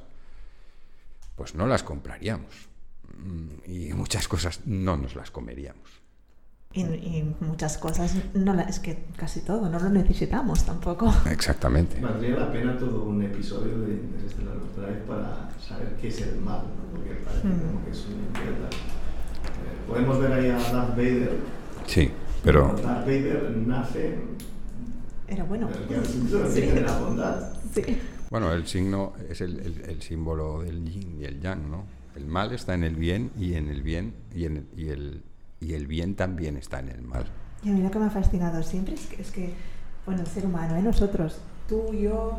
pues no las compraríamos. Mm, y muchas cosas no nos las comeríamos. Y, muchas cosas, no es que casi todo, no lo necesitamos tampoco. Exactamente. Valdría la pena todo un episodio de Interstellar Drive para saber qué es el mal, porque parece mm. como que es una mierda. Eh, podemos ver ahí a Darth Vader. Sí, pero... Darth Vader nace... Era bueno. sí. de la bondad. Sí. Bueno, el signo es el, el, el, símbolo del yin y el yang, ¿no? El mal está en el bien y en el bien y en y el y el bien también está en el mal. Y a mí lo que me ha fascinado siempre es que, es que bueno, el ser humano, ¿eh? nosotros, tú, yo,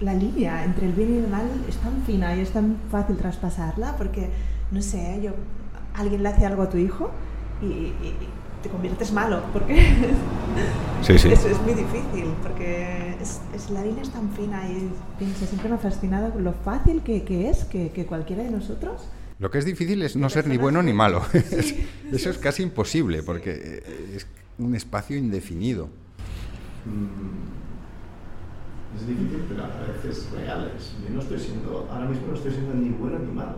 la línea entre el bien y el mal es tan fina y es tan fácil traspasarla porque, no sé, yo, alguien le hace algo a tu hijo y, te conviertes malo porque sí, sí. Es, es, muy difícil porque es, la línea es tan fina y pienso, siempre me ha fascinado lo fácil que, que es que, que cualquiera de nosotros lo que es difícil es no ser ni bueno ni malo. Eso es casi imposible porque eh, es un espacio indefinido. Mm, es difícil, pero a veces real. Yo no estoy siendo, ahora mismo no estoy siendo ni bueno ni malo.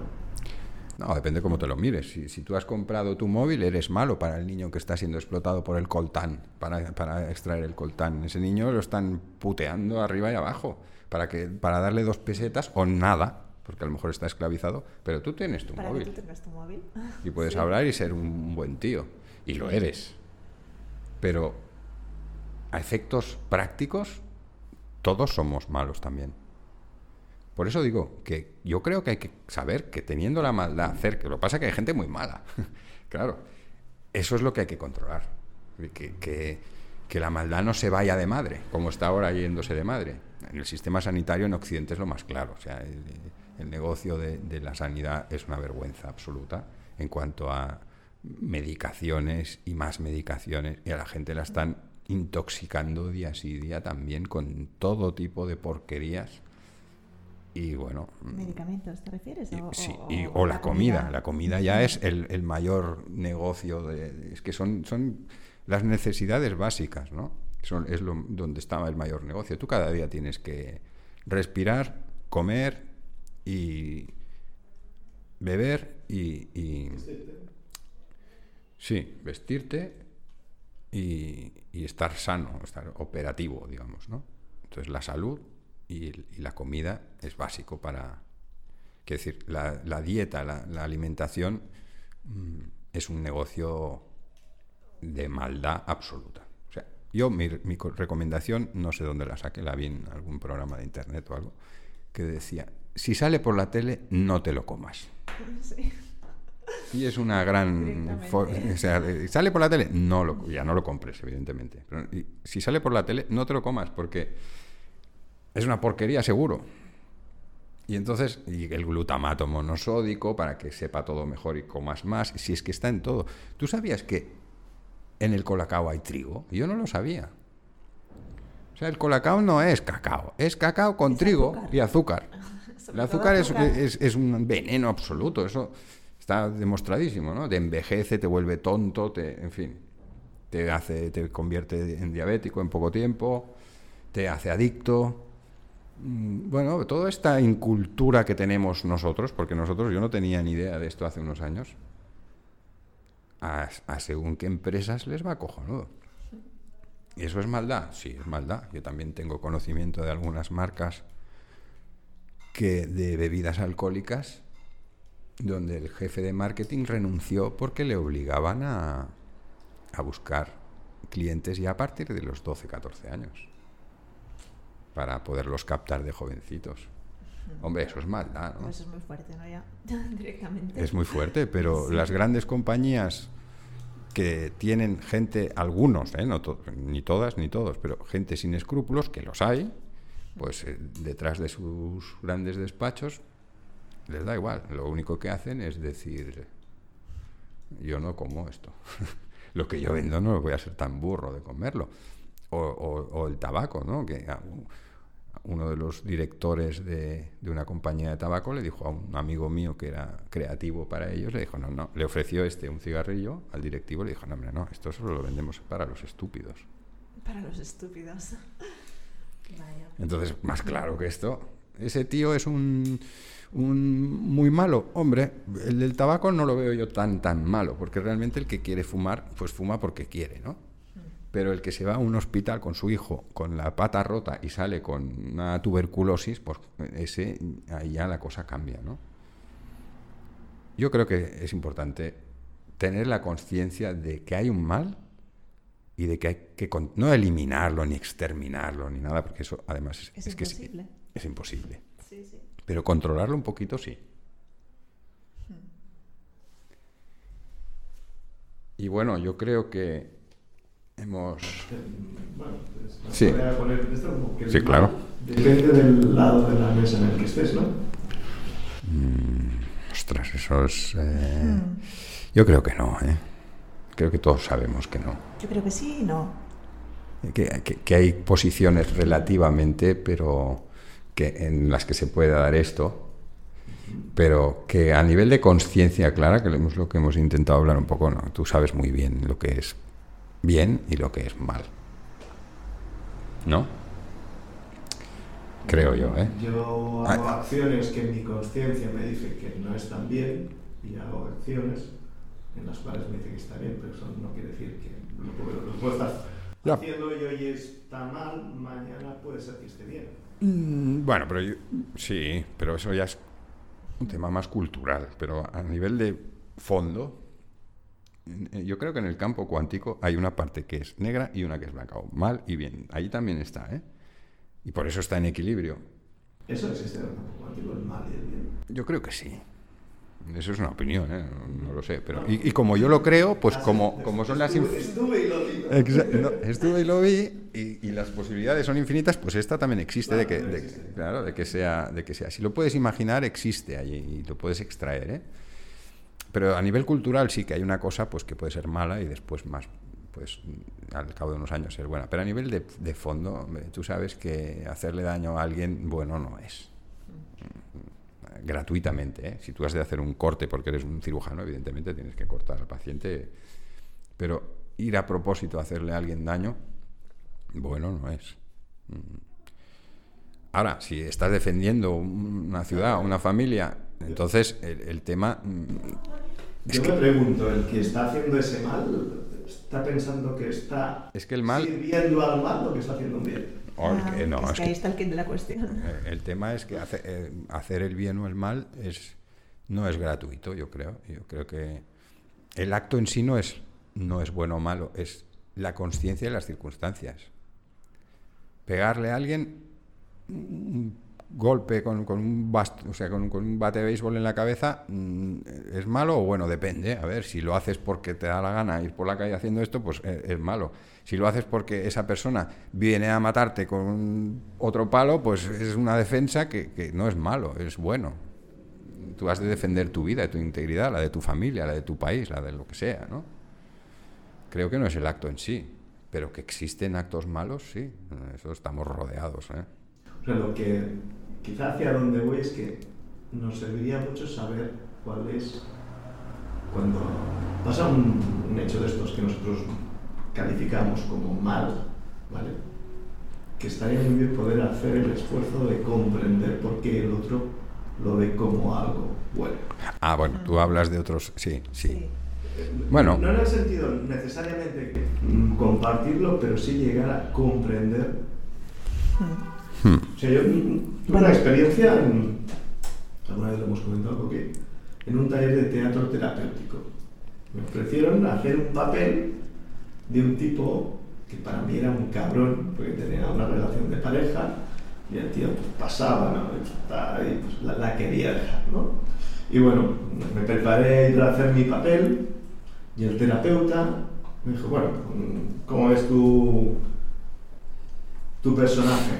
No, depende cómo te lo mires. Si, si, tú has comprado tu móvil, eres malo para el niño que está siendo explotado por el coltán, para, para extraer el coltán. Ese niño lo están puteando arriba y abajo para, que, para darle dos pesetas o nada porque a lo mejor está esclavizado, pero tú tienes tu móvil. tú tu móvil. Y puedes hablar y ser un buen tío. Y lo eres. Pero a efectos prácticos, todos somos malos también. Por eso digo que yo creo que hay que saber que teniendo la maldad cerca, lo que pasa es que hay gente muy mala. claro, eso es lo que hay que controlar. Que, que, que la maldad no se vaya de madre, como está ahora yéndose de madre. En el sistema sanitario en Occidente es lo más claro. O sea, el negocio de, la sanidad es una vergüenza absoluta en cuanto a medicaciones y más medicaciones y a la gente la están intoxicando día sí día también con todo tipo de porquerías. Y bueno medicamentos te refieres y- o, sí, o- y- o o la comida. la comida ya es el, el mayor negocio de, es que son son las necesidades básicas no son es lo, donde está el mayor negocio. Tú cada día tienes que respirar comer y beber y, y- sí vestirte y, y estar sano estar operativo digamos no entonces la salud y, y la comida es básico para Quiero decir, la, la dieta, la, la alimentación mm, es un negocio de maldad absoluta. O sea, yo mi, mi co- recomendación, no sé dónde la saqué, la vi en algún programa de internet o algo, que decía, si sale por la tele, no te lo comas. Sí. Y es una gran... O sea, sale por la tele, no lo, ya no lo compres, evidentemente. Pero y si sale por la tele, no te lo comas, porque es una porquería seguro. Y entonces, y el glutamato monosódico para que sepa todo mejor y comas más, si es que está en todo. ¿Tú sabías que en el colacao hay trigo? Yo no lo sabía. O sea, el colacao no es cacao, es cacao con Es trigo azúcar. y azúcar. Sobre El azúcar es, azúcar. es- es un veneno absoluto, eso está demostradísimo, ¿no? Te envejece, te vuelve tonto, te, en fin, te hace, te convierte en diabético en poco tiempo, te hace adicto. Mm, Bueno, toda esta incultura que tenemos nosotros, porque nosotros yo no tenía ni idea de esto hace unos años, a, a según qué empresas les va cojonudo. ¿Y eso es maldad? Sí, es maldad. Yo también tengo conocimiento de algunas marcas que de bebidas alcohólicas donde el jefe de marketing renunció porque le obligaban a, a buscar clientes ya a partir de los 12, 14 años para poderlos captar de jovencitos. Hombre, eso es maldad, ¿no? Pues es muy fuerte, ¿no? Ya, directamente. Es muy fuerte, pero Sí. las grandes compañías que tienen gente, algunos, ¿eh? no to- ni todas ni todos, pero gente sin escrúpulos, que los hay, pues eh, detrás de sus grandes despachos les da igual. Lo único que hacen es decir, yo no como esto. lo que yo vendo no voy a ser tan burro de comerlo. O, o- o el tabaco, ¿no? Que uno de los directores de, de una compañía de tabaco le dijo a un amigo mío que era creativo para ellos, le dijo, no, no, le ofreció este un cigarrillo al directivo, le dijo, no, hombre, no, esto solo lo vendemos para los estúpidos. Para los estúpidos. Vaya. Entonces, más claro que esto, ese tío es un, un muy malo. Hombre, el del tabaco no lo veo yo tan, tan malo, porque realmente el que quiere fumar, pues fuma porque quiere, ¿no? Pero el que se va a un hospital con su hijo con la pata rota y sale con una tuberculosis, pues ese, ahí ya la cosa cambia, ¿no? Yo creo que es importante tener la conciencia de que hay un mal y de que hay que con- no eliminarlo ni exterminarlo ni nada, porque eso además es, Es es que es- imposible. es imposible. Sí, sí. Pero controlarlo un poquito sí. Y bueno, yo creo que hemos... Bueno, pues, me Sí. poner esto como que Sí, claro. Depende del lado de la mesa en el que estés, ¿no? Mm, ostras, eso es... eh, Mm. Yo creo que no, ¿eh? Creo que todos sabemos que no. Yo creo que sí y no. Que, que- que hay posiciones relativamente, pero que en las que se puede dar esto, pero que a nivel de conciencia clara, que es lo que hemos intentado hablar un poco, ¿no? tú sabes muy bien lo que es bien y lo que es mal. ¿No? Creo yo, ¿eh? Yo Ah. hago acciones que mi conciencia me dice que no están bien y hago acciones en las cuales me dice que está bien, pero eso no quiere decir que lo puedo, lo puedo estar Ya. haciendo y hoy está mal, mañana puede ser que esté bien. Mm, Bueno, pero yo- sí, pero eso ya es un tema más cultural, pero a nivel de fondo, eh, yo creo que en el campo cuántico hay una parte que es negra y una que es blanca, o mal y bien. Ahí también está, ¿eh? Y por eso está en equilibrio. ¿Eso existe en el campo cuántico, el mal y el bien? Yo creo que sí. Eso es una opinión, ¿eh? No, lo sé. Pero, y, y como yo lo creo, pues como, como son las... Estuve, estuve y lo no, estuve y lo vi y, y las posibilidades son infinitas, pues esta también existe de que, Claro, de- existe. claro, de que sea, de que sea. Si lo puedes imaginar, existe allí y lo puedes extraer, ¿eh? pero a nivel cultural sí que hay una cosa pues que puede ser mala y después más pues al cabo de unos años ser buena. Pero a nivel de, de fondo, tú sabes que hacerle daño a alguien bueno no es. Gratuitamente. ¿eh? Si tú has de hacer un corte porque eres un cirujano, evidentemente tienes que cortar al paciente. Pero ir a propósito a hacerle a alguien daño, bueno no es. Ahora, si estás defendiendo una ciudad, una familia, entonces el, tema... Mm, Yo me pregunto, ¿el que está haciendo ese mal está pensando que está es que el mal... sirviendo al mal o que está haciendo un bien? Ah, no, es, que, ahí está el kit de la cuestión. Eh, el tema es que eh, hacer el bien o el mal es no es gratuito, yo creo. Yo creo que el acto en sí no es, no es bueno o malo, es la conciencia de las circunstancias. Pegarle a alguien un golpe con, un o sea, con, un bate de béisbol en la cabeza, mm, ¿es malo o bueno? Depende. A ver, si lo haces porque te da la gana ir por la calle haciendo esto, pues es, es malo. Si lo haces porque esa persona viene a matarte con otro palo, pues es una defensa que, no es malo, es bueno. Tú has de defender tu vida, tu integridad, la de tu familia, la de tu país, la de lo que sea, ¿no? Creo que no es el acto en sí, pero que existen actos malos, sí, eso estamos rodeados. ¿eh? O sea, lo que quizá hacia donde voy es que nos serviría mucho saber cuál es cuando pasa un, hecho de estos que nosotros calificamos como mal, ¿vale? Que estaría muy bien poder hacer el esfuerzo de comprender por qué el otro lo ve como algo bueno. Ah, bueno, tú hablas de otros, sí, sí. Bueno. No en el sentido necesariamente compartirlo, pero sí llegar a comprender. Hmm. O sea, yo tuve una experiencia, en, alguna vez lo hemos comentado, porque en un taller de teatro terapéutico me ofrecieron hacer un papel de un tipo que para mí era un cabrón, porque tenía una relación de pareja y el tío pues, pasaba, ¿no? y pues, la, quería dejar, ¿no? Y bueno, me preparé para hacer mi papel y el terapeuta me dijo, bueno, ¿cómo es tu, tu personaje?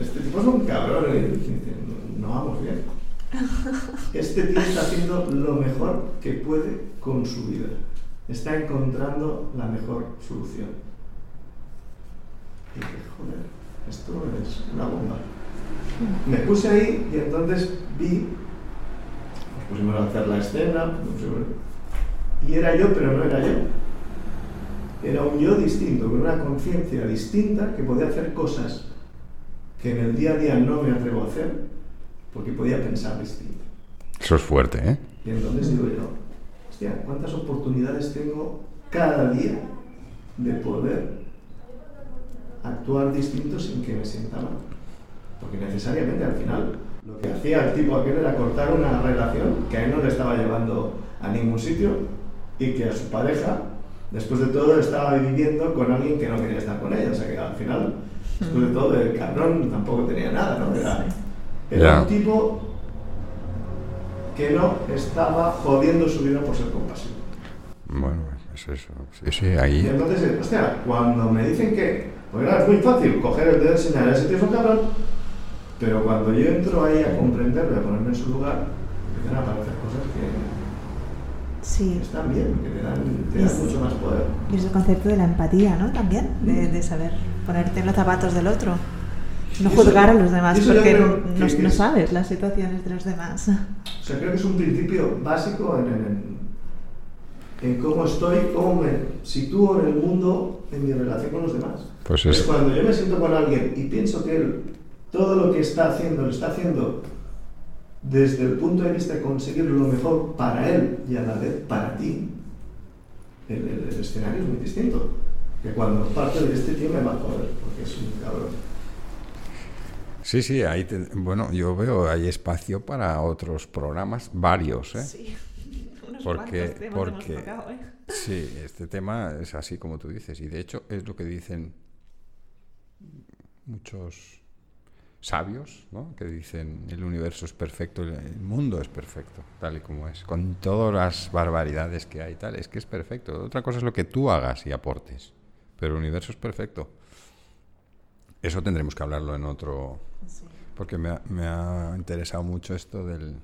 este tipo es un cabrón. Y dice, no, vamos bien. Este tío está haciendo lo mejor que puede con su vida. Está encontrando la mejor solución. Y dije, joder, esto es una bomba. Me puse ahí y entonces vi, nos pusimos a hacer la escena, y era yo, pero no era yo. Era un yo distinto, con una conciencia distinta que podía hacer cosas que en el día a día no me atrevo a hacer porque podía pensar distinto. Eso es fuerte, ¿eh? Y entonces digo yo, hostia, ¿cuántas oportunidades tengo cada día de poder actuar distinto sin que me sienta mal? Porque necesariamente al final lo que hacía el tipo aquel era cortar una relación que a él no le estaba llevando a ningún sitio y que a su pareja, después de todo, estaba viviendo con alguien que no quería estar con ella. O sea que al final, después de todo, el cabrón tampoco tenía nada, ¿no? Era, un tipo que no estaba jodiendo su vida por ser compasivo. Bueno, es eso. Sí, sí, ahí. Y entonces, hostia, cuando me dicen que, pues es muy fácil coger el dedo y señalar, ese tío es un cabrón, pero cuando yo entro ahí a comprenderlo, a ponerme en su lugar, empiezan a aparecer cosas que sí. están bien, que te dan, mucho más poder. Y es el concepto de la empatía, ¿no? También, de, de saber ponerte en los zapatos del otro. No juzgar a los demás porque no, no, sabes las situaciones de los demás. O sea, creo que es un principio básico en, en, en cómo estoy, cómo me sitúo en el mundo, en mi relación con los demás. Pues es... Cuando yo me siento con alguien y pienso que él, todo lo que está haciendo, lo está haciendo desde el punto de vista de conseguir lo mejor para él y a la vez para ti, el, escenario es muy distinto. Que cuando parte de este tío me va a joder, porque es un cabrón. Sí, sí, ahí bueno, yo veo hay espacio para otros programas, varios, ¿eh? Sí, unos porque, porque tocado, ¿eh? sí, este tema es así como tú dices y de hecho es lo que dicen muchos sabios, ¿no? que dicen el universo es perfecto, el mundo es perfecto, tal y como es, con todas las barbaridades que hay, tal, es que es perfecto. Otra cosa es lo que tú hagas y aportes, pero el universo es perfecto. Eso tendremos que hablarlo en otro, porque me ha, interesado mucho esto del,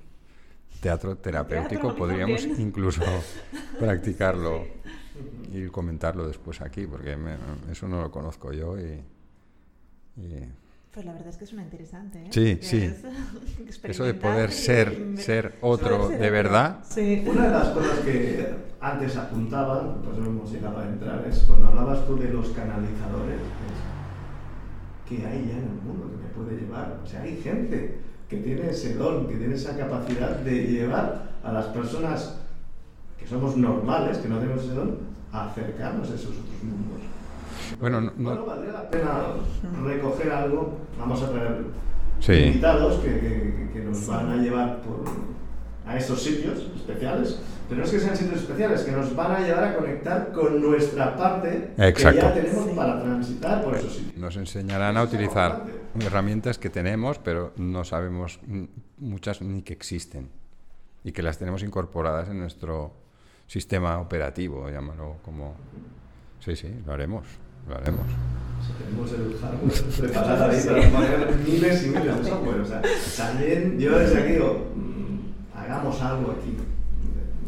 teatro terapéutico, Teatro, podríamos también. incluso practicarlo y comentarlo después aquí, porque me- eso no lo conozco yo y- y Pues la verdad es que suena interesante, ¿eh? Sí, sí. es Eso de poder ser, ser otro ser de verdad, Sí. Una de las cosas que antes apuntaban, pues no hemos llegado a entrar, es cuando hablabas tú de los canalizadores, es que hay ya en el mundo que me puede llevar. O sea, hay gente que tiene ese don, que tiene esa capacidad de llevar a las personas que somos normales, que no tenemos ese don, a acercarnos a esos otros mundos. Bueno, no- no- Bueno, valdría la pena recoger algo, vamos a traer Sí. invitados que, que- que nos van a llevar por, a esos sitios especiales, pero no es que sean sitios especiales, que nos van a llevar a conectar con nuestra parte Exacto. que ya tenemos para transitar por esos sitios. nos enseñarán a utilizar herramientas que tenemos, pero no sabemos muchas ni que existen y que las tenemos incorporadas en nuestro sistema operativo, llámalo como... Sí, sí, lo haremos, lo haremos. Tenemos el hardware preparado ahí para poner miles y miles de software. O sea, también yo desde aquí digo, mm, hagamos algo aquí.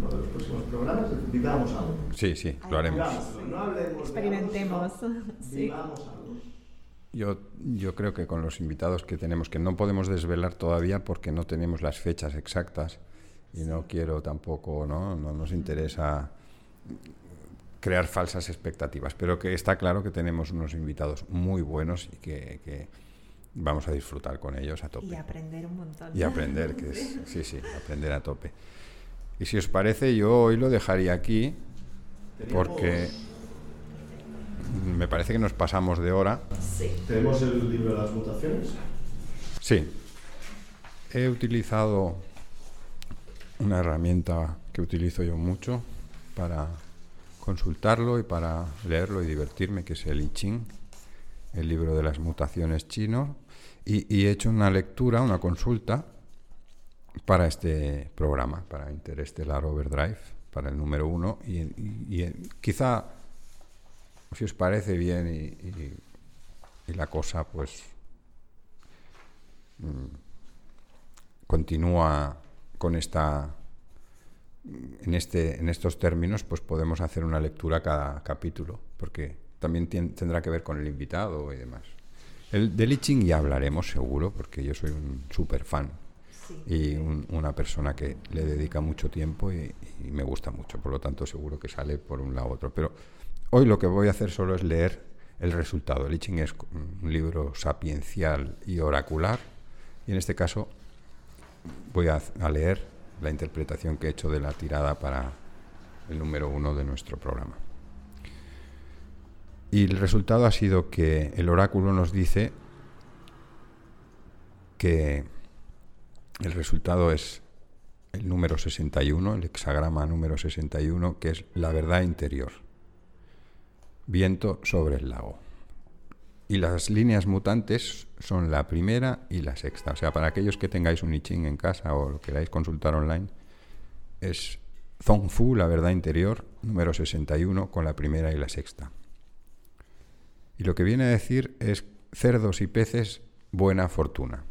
Uno de los próximos programas, vivamos algo. Sí, sí, lo haremos. No hablemos Experimentemos. Vivamos algo. Yo, yo creo que con los invitados que tenemos, que no podemos desvelar todavía porque no tenemos las fechas exactas y no quiero tampoco, ¿no? No nos interesa crear falsas expectativas, pero que está claro que tenemos unos invitados muy buenos y que, que vamos a disfrutar con ellos a tope. Y aprender un montón. Y aprender, que es, sí, sí, aprender a tope. Y si os parece, yo hoy lo dejaría aquí porque me parece que nos pasamos de hora. Sí. Tenemos el libro de las mutaciones. Sí, he utilizado una herramienta que utilizo yo mucho para consultarlo y para leerlo y divertirme, que es el I Ching, el libro de las mutaciones chino, y, y he hecho una lectura, una consulta para este programa, para Interestelar Overdrive, para el número uno, y, y- y, eh, quizá, si os parece bien y, la cosa, pues mm, continúa con esta en este en estos términos pues podemos hacer una lectura cada capítulo porque también tien- tendrá que ver con el invitado y demás. El del I Ching ya hablaremos seguro porque yo soy un super fan Y un- una persona que le dedica mucho tiempo y, y me gusta mucho. Por lo tanto seguro que sale por un lado u otro. Pero hoy lo que voy a hacer solo es leer el resultado. El I Ching es un libro sapiencial y oracular. Y en este caso voy a, a leer la interpretación que he hecho de la tirada para el número uno de nuestro programa. Y el resultado ha sido que el oráculo nos dice que el resultado es el número 61, el hexagrama número 61, que es la verdad interior. Viento sobre el lago. Y las líneas mutantes son la primera y la sexta. O sea, para aquellos que tengáis un I en casa o lo queráis consultar online, es Zong Fu, la verdad interior, número 61, con la primera y la sexta. Y lo que viene a decir es cerdos y peces, buena fortuna.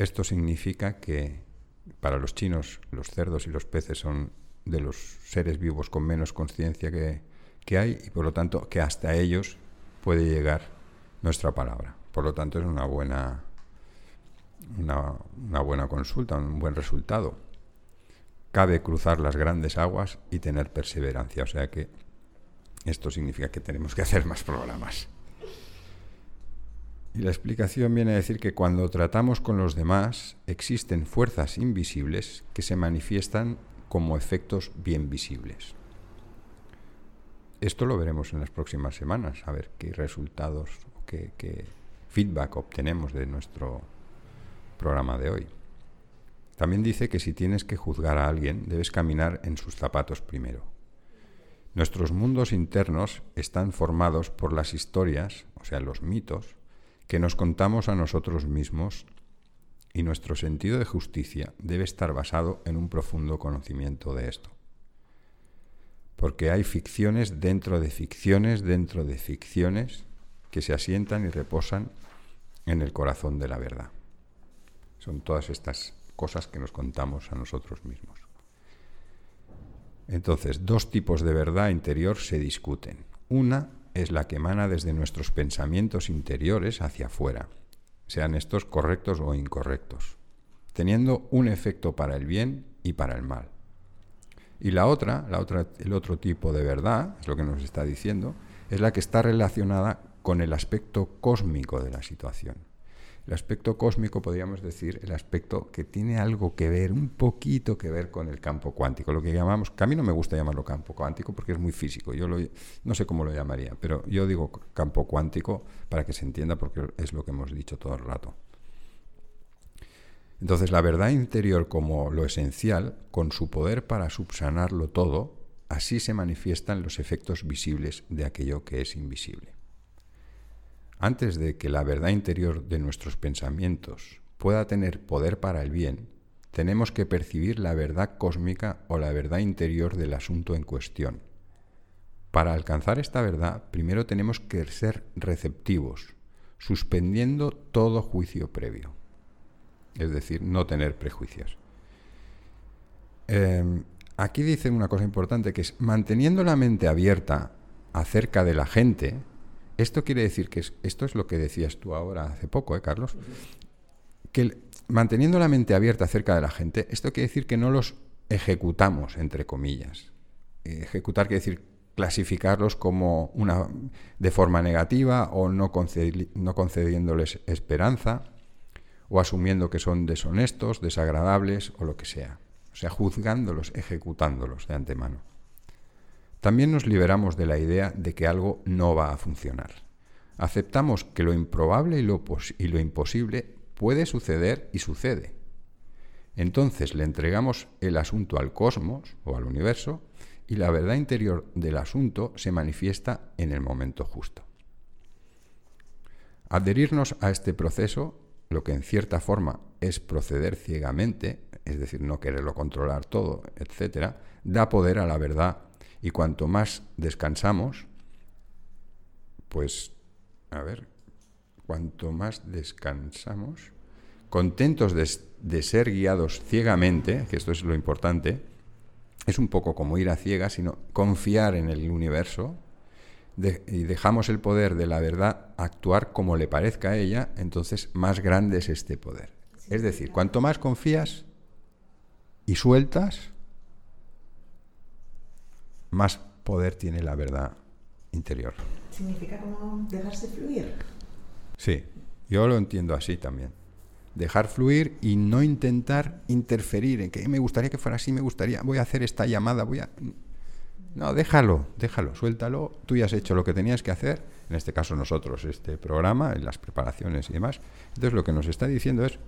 Esto significa que para los chinos los cerdos y los peces son de los seres vivos con menos conciencia que, que hay y por lo tanto que hasta ellos puede llegar nuestra palabra. Por lo tanto es una buena, una, una buena consulta, un buen resultado. Cabe cruzar las grandes aguas y tener perseverancia. O sea que esto significa que tenemos que hacer más programas. Y la explicación viene a decir que cuando tratamos con los demás existen fuerzas invisibles que se manifiestan como efectos bien visibles. Esto lo veremos en las próximas semanas, a ver qué resultados, qué, qué feedback obtenemos de nuestro programa de hoy. También dice que si tienes que juzgar a alguien, debes caminar en sus zapatos primero. Nuestros mundos internos están formados por las historias, o sea, los mitos, que nos contamos a nosotros mismos y nuestro sentido de justicia debe estar basado en un profundo conocimiento de esto. Porque hay ficciones dentro de ficciones dentro de ficciones que se asientan y reposan en el corazón de la verdad. Son todas estas cosas que nos contamos a nosotros mismos. Entonces, dos tipos de verdad interior se discuten. Una es la que emana desde nuestros pensamientos interiores hacia afuera, sean estos correctos o incorrectos, teniendo un efecto para el bien y para el mal. Y la otra, la otra, el otro tipo de verdad, es lo que nos está diciendo, es la que está relacionada con el aspecto cósmico de la situación. El aspecto cósmico, podríamos decir, el aspecto que tiene algo que ver, un poquito que ver con el campo cuántico, lo que llamamos, que a mí no me gusta llamarlo campo cuántico porque es muy físico, yo no sé cómo lo llamaría, pero yo digo campo cuántico para que se entienda porque es lo que hemos dicho todo el rato. Entonces la verdad interior como lo esencial, con su poder para subsanarlo todo, así se manifiestan los efectos visibles de aquello que es invisible. Antes de que la verdad interior de nuestros pensamientos pueda tener poder para el bien, tenemos que percibir la verdad cósmica o la verdad interior del asunto en cuestión. Para alcanzar esta verdad, primero tenemos que ser receptivos, suspendiendo todo juicio previo, es decir, no tener prejuicios. Em, aquí dice una cosa importante que es manteniendo la mente abierta acerca de la gente, esto quiere decir que esto es lo que decías tú ahora hace poco, ¿eh, Carlos? Que manteniendo la mente abierta acerca de la gente, esto quiere decir que no los ejecutamos, entre comillas. Ejecutar quiere decir clasificarlos como una de forma negativa o no, no concediéndoles esperanza o asumiendo que son deshonestos, desagradables o lo que sea. O sea, juzgándolos, ejecutándolos de antemano. También nos liberamos de la idea de que algo no va a funcionar. Aceptamos que lo improbable y lo, imposible puede suceder y sucede. Entonces le entregamos el asunto al cosmos o al universo y la verdad interior del asunto se manifiesta en el momento justo. Adherirnos a este proceso, lo que en cierta forma es proceder ciegamente, es decir, no quererlo controlar todo, etc., da poder a la verdad y cuanto más descansamos, pues, a ver, cuanto más descansamos, contentos de, ser guiados ciegamente, que esto es lo importante, es un poco como ir a ciegas, sino confiar en el universo y dejamos el poder de la verdad actuar como le parezca a ella, entonces más grande es este poder. es decir, cuanto más confías y sueltas, más poder tiene la verdad interior. ¿Significa como dejarse fluir? Sí, yo lo entiendo así también. Dejar fluir y no intentar interferir en que me gustaría que fuera así, me gustaría, voy a hacer esta llamada, voy a... No, déjalo, déjalo, suéltalo. Tú ya has hecho lo que tenías que hacer, en este caso nosotros, este programa, en las preparaciones y demás. Entonces lo que nos está diciendo es,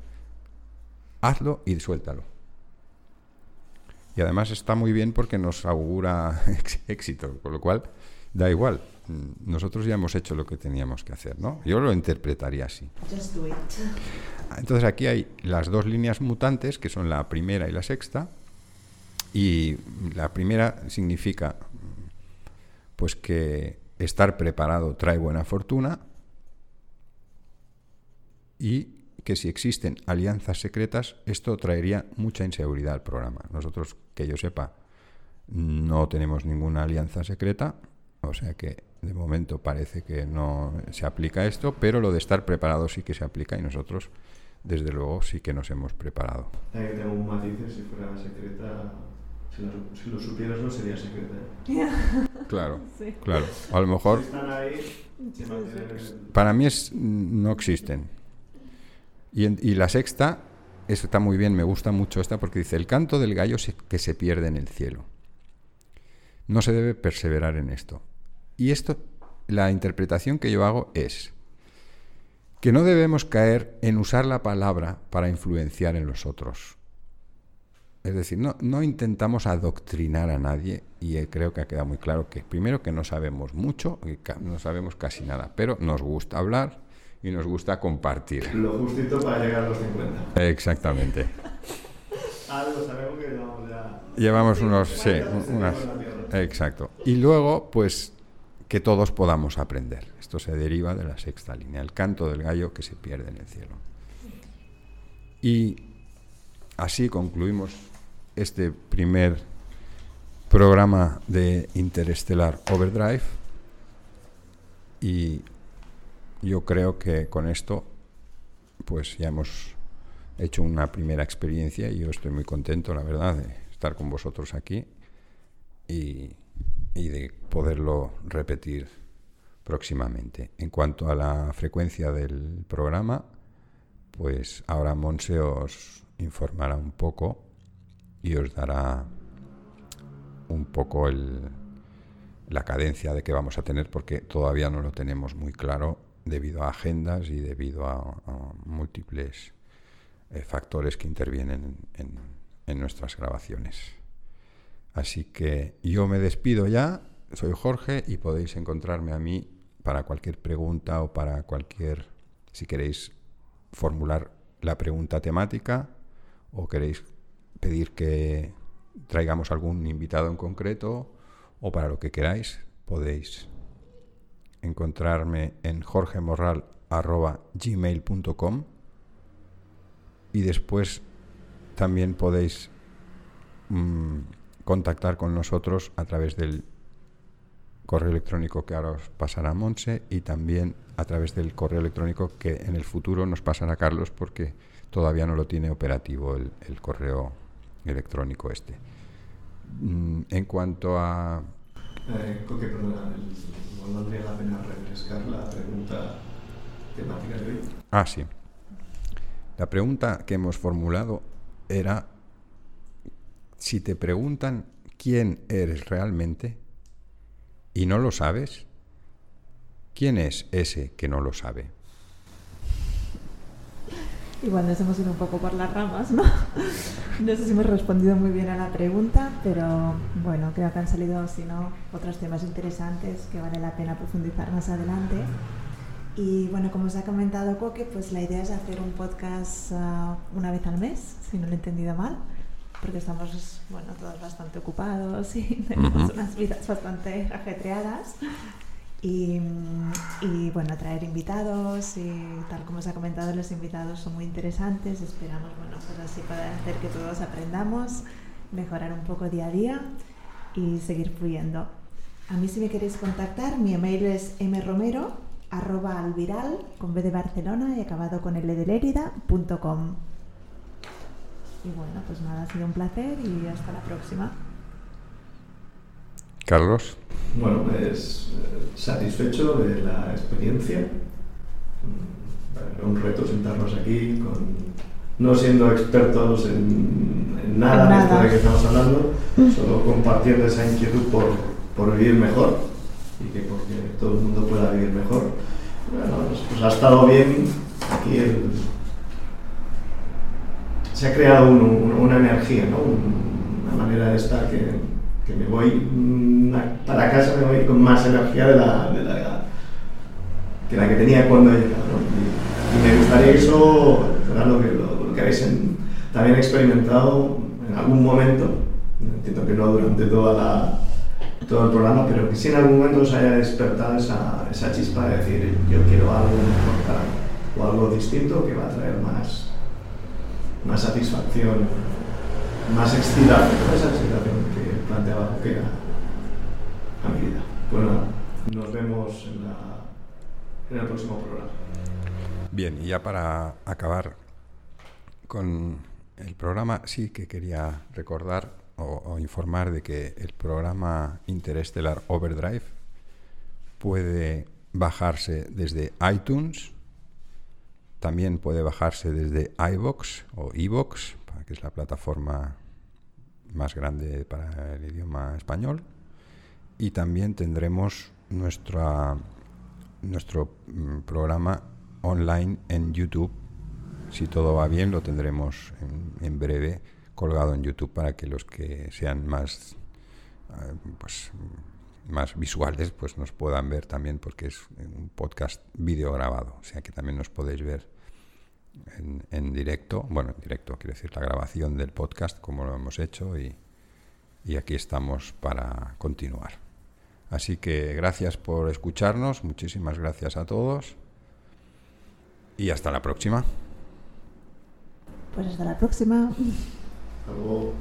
hazlo y suéltalo. Y además está muy bien porque nos augura éxito, con lo cual da igual. Nosotros ya hemos hecho lo que teníamos que hacer, ¿no? Yo lo interpretaría así. Entonces aquí hay las dos líneas mutantes, que son la primera y la sexta. Y la primera significa pues que estar preparado trae buena fortuna y que si existen alianzas secretas, esto traería mucha inseguridad al programa. Nosotros, que yo sepa, no tenemos ninguna alianza secreta, o sea que de momento parece que no se aplica esto, pero lo de estar preparado sí que se aplica y nosotros, desde luego, sí que nos hemos preparado. tengo un matiz, si fuera secreta, si lo, supieras no sería secreta. Claro, claro. a lo mejor... Para mí es, no existen y, la sexta, eso está muy bien, me gusta mucho esta porque dice, el canto del gallo que se pierde en el cielo. No se debe perseverar en esto. Y esto, la interpretación que yo hago es que no debemos caer en usar la palabra para influenciar en los otros. Es decir, no, intentamos adoctrinar a nadie y eh, creo que ha quedado muy claro que primero que no sabemos mucho, no sabemos casi nada, pero nos gusta hablar, y nos gusta compartir. Lo justito para llegar a los 50. Exactamente. Algo sabemos que llevamos ya. Llevamos unos, sí, unas. Exacto. Y luego, pues, que todos podamos aprender. Esto se deriva de la sexta línea, el canto del gallo que se pierde en el cielo. Y así concluimos este primer programa de Interestelar Overdrive y yo creo que con esto pues ya hemos hecho una primera experiencia y yo estoy muy contento, la verdad, de estar con vosotros aquí y, de poderlo repetir próximamente. En cuanto a la frecuencia del programa, pues ahora Monse os informará un poco y os dará un poco la cadencia de que vamos a tener porque todavía no lo tenemos muy claro debido a agendas y debido a, múltiples eh, factores que intervienen en, en nuestras grabaciones. Así que yo me despido ya, soy Jorge y podéis encontrarme a mí para cualquier pregunta o para cualquier, si queréis formular la pregunta temática o queréis pedir que traigamos algún invitado en concreto o para lo que queráis, podéis encontrarme en jorgemorral.gmail.com y después también podéis mm, contactar con nosotros a través del correo electrónico que ahora os pasará Monse y también a través del correo electrónico que en el futuro nos pasará Carlos porque todavía no lo tiene operativo el, correo electrónico este. Mm, en cuanto a... Eh, no valdría la pena refrescar la pregunta temática. Ah, sí. La pregunta que hemos formulado era, si te preguntan quién eres realmente y no lo sabes, ¿quién es ese que no lo sabe? Igual nos hemos ido un poco por las ramas, ¿no? No sé si hemos respondido muy bien a la pregunta, pero bueno, creo que han salido, si no, otros temas interesantes que vale la pena profundizar más adelante. Y bueno, como os ha comentado Coque, pues la idea es hacer un podcast uh, una vez al mes, si no lo he entendido mal, porque estamos, bueno, todos bastante ocupados y tenemos unas vidas bastante ajetreadas. Y, y, bueno, traer invitados y tal como se ha comentado, los invitados son muy interesantes. Esperamos, bueno, pues así poder hacer que todos aprendamos, mejorar un poco día a día y seguir fluyendo. A mí si me queréis contactar, mi email es mromero arroba alviral con B de Barcelona y acabado con L de Lérida.com. Y bueno, pues nada, ha sido un placer y hasta la próxima. Carlos. Bueno, pues satisfecho de la experiencia. Mm, un reto sentarnos aquí con no siendo expertos en, nada, de esto de que estamos hablando, solo compartiendo esa inquietud por, por, vivir mejor y que porque todo el mundo pueda vivir mejor. Bueno, pues, pues ha estado bien aquí se ha creado una energía, ¿no? una manera de estar que, que me voy mm, para casa me voy con más energía de la, de la que la que tenía cuando he llegado. Y, me gustaría eso, lo que, lo, que habéis también experimentado en algún momento, entiendo que no durante toda la, todo el programa, pero que sí en algún momento os haya despertado esa, esa chispa de decir yo quiero algo mejor o algo distinto que va a traer más, más satisfacción, más excitación, esa excitación planteaba que a. Bueno, nos vemos en, la, en el próximo programa. Bien, y ya para acabar con el programa, sí que quería recordar o, informar de que el programa Interestelar Overdrive puede bajarse desde iTunes, también puede bajarse desde iVox o iVox, que es la plataforma más grande para el idioma español. Y también tendremos nuestra, nuestro mm, programa online en YouTube. Si todo va bien, lo tendremos en, breve colgado en YouTube para que los que sean más, eh, pues, más visuales pues nos puedan ver también porque es un podcast video grabado. O sea que también nos podéis ver en, directo, bueno, en directo, quiero decir, la grabación del podcast, como lo hemos hecho, y, y aquí estamos para continuar. Así que gracias por escucharnos, muchísimas gracias a todos y hasta la próxima. Pues hasta la próxima. Hasta luego.